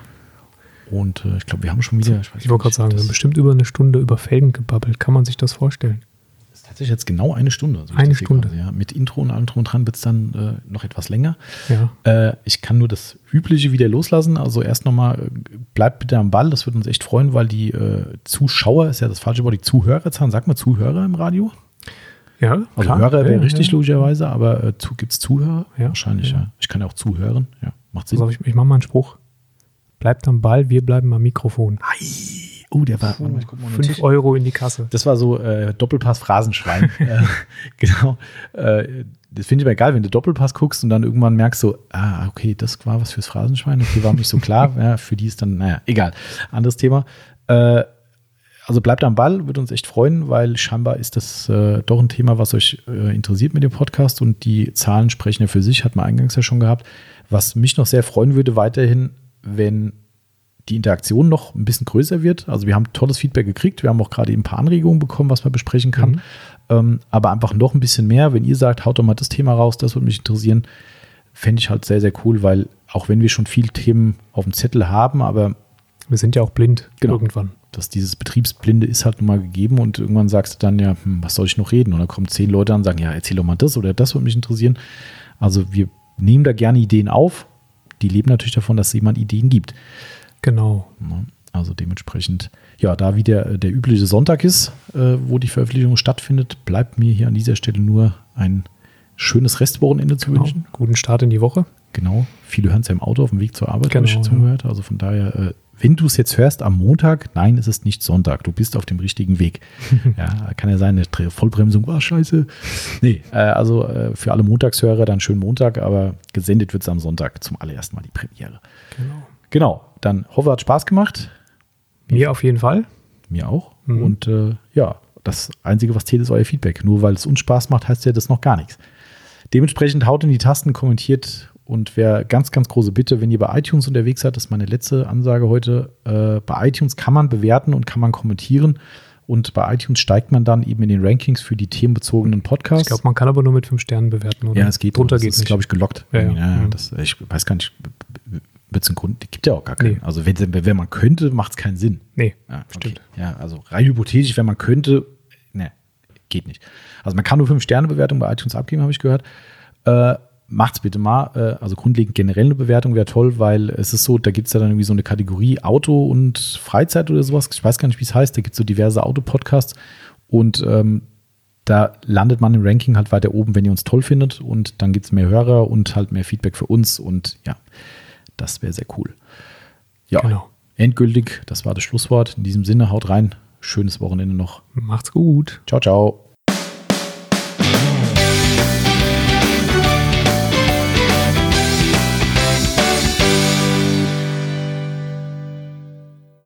Und äh, ich glaube, wir haben schon wieder. Ich, ich wollte gerade sagen, wir haben bestimmt über eine Stunde über Felgen gebabbelt. Kann man sich das vorstellen? Das ist tatsächlich jetzt genau eine Stunde. So eine Stunde. Quasi, ja. Mit Intro und allem drum und dran wird es dann äh, noch etwas länger. Ja. Äh, ich kann nur das Übliche wieder loslassen. Also erst nochmal, äh, bleibt bitte am Ball. Das würde uns echt freuen, weil die äh, Zuschauer, ist ja das falsche Wort, die Zuhörerzahlen, sag mal Zuhörer im Radio. Ja, also klar. Hörer wäre ja, richtig ja. logischerweise, aber äh, zu, gibt es Zuhörer? Ja, Wahrscheinlich, ja. Ich kann ja auch zuhören. Ja, macht Sinn. Also ich, ich mache mal einen Spruch. Bleibt am Ball, wir bleiben am Mikrofon. Ei, oh, der war. warte mal, ich guck mal auf den 5 Tisch. Euro in die Kasse. Das war so äh, Doppelpass Phrasenschwein. äh, genau. Äh, das finde ich aber geil, wenn du Doppelpass guckst und dann irgendwann merkst so, ah, okay, das war was fürs Phrasenschwein. Okay, war nicht so klar. ja, für die ist dann, naja, egal. Anderes Thema. Äh, also bleibt am Ball, würde uns echt freuen, weil scheinbar ist das äh, doch ein Thema, was euch äh, interessiert mit dem Podcast und die Zahlen sprechen ja für sich, hat man eingangs ja schon gehabt. Was mich noch sehr freuen würde weiterhin, wenn die Interaktion noch ein bisschen größer wird. Also wir haben tolles Feedback gekriegt, wir haben auch gerade eben ein paar Anregungen bekommen, was man besprechen kann. Mhm. Ähm, aber einfach noch ein bisschen mehr, wenn ihr sagt, haut doch mal das Thema raus, das würde mich interessieren, fände ich halt sehr, sehr cool, weil auch wenn wir schon viele Themen auf dem Zettel haben, aber Wir sind ja auch blind Genau. irgendwann. Dass dieses Betriebsblinde ist halt nun mal gegeben und irgendwann sagst du dann ja, hm, was soll ich noch reden? Und dann kommen zehn Leute an und sagen, ja, erzähl doch mal das oder das würde mich interessieren. Also wir nehmen da gerne Ideen auf. Die leben natürlich davon, dass es jemand Ideen gibt. Genau. Ne? Also dementsprechend, ja, da wieder äh, der übliche Sonntag ist, äh, wo die Veröffentlichung stattfindet, bleibt mir hier an dieser Stelle nur ein schönes Restwochenende zu genau. wünschen. Guten Start in die Woche. Genau. Viele hören es ja im Auto auf dem Weg zur Arbeit, habe ich Genau, jetzt ja. gehört. Also von daher, äh, wenn du es jetzt hörst am Montag, nein, es ist nicht Sonntag. Du bist auf dem richtigen Weg. ja, kann ja sein, eine Vollbremsung war scheiße. Nee, äh, also äh, für alle Montagshörer dann schönen Montag, aber gesendet wird es am Sonntag zum allerersten Mal die Premiere. Genau. Genau, dann hoffe, hat Spaß gemacht. Mir auf jeden Fall. Mir auch. Mhm. Und äh, ja, das Einzige, was zählt, ist euer Feedback. Nur weil es uns Spaß macht, heißt ja das noch gar nichts. Dementsprechend haut in die Tasten, kommentiert und wer ganz, ganz große Bitte, wenn ihr bei iTunes unterwegs seid, das ist meine letzte Ansage heute, äh, bei iTunes kann man bewerten und kann man kommentieren und bei iTunes steigt man dann eben in den Rankings für die themenbezogenen Podcasts. Ich glaube, man kann aber nur mit fünf Sternen bewerten, oder? ja, es geht. Drunter das geht ist, glaube ich, gelockt. Ja, ja. Ja, Mhm. das, ich weiß gar nicht, wird es einen Grund, gibt ja auch gar keinen. Nee. Also wenn, wenn man könnte, macht es keinen Sinn. nee, Ja, stimmt. Okay. Ja, also rein hypothetisch, wenn man könnte, ne, geht nicht. Also man kann nur fünf Sterne Bewertung bei iTunes abgeben, habe ich gehört. Äh, macht's bitte mal. Äh, also grundlegend generell eine Bewertung wäre toll, weil es ist so, da gibt es ja dann irgendwie so eine Kategorie Auto und Freizeit oder sowas. Ich weiß gar nicht, wie es heißt. Da gibt es so diverse Autopodcasts und ähm, da landet man im Ranking halt weiter oben, wenn ihr uns toll findet und dann gibt es mehr Hörer und halt mehr Feedback für uns und ja, das wäre sehr cool. Ja, Genau. endgültig, das war das Schlusswort. In diesem Sinne, haut rein. Schönes Wochenende noch. Macht's gut. Ciao, ciao.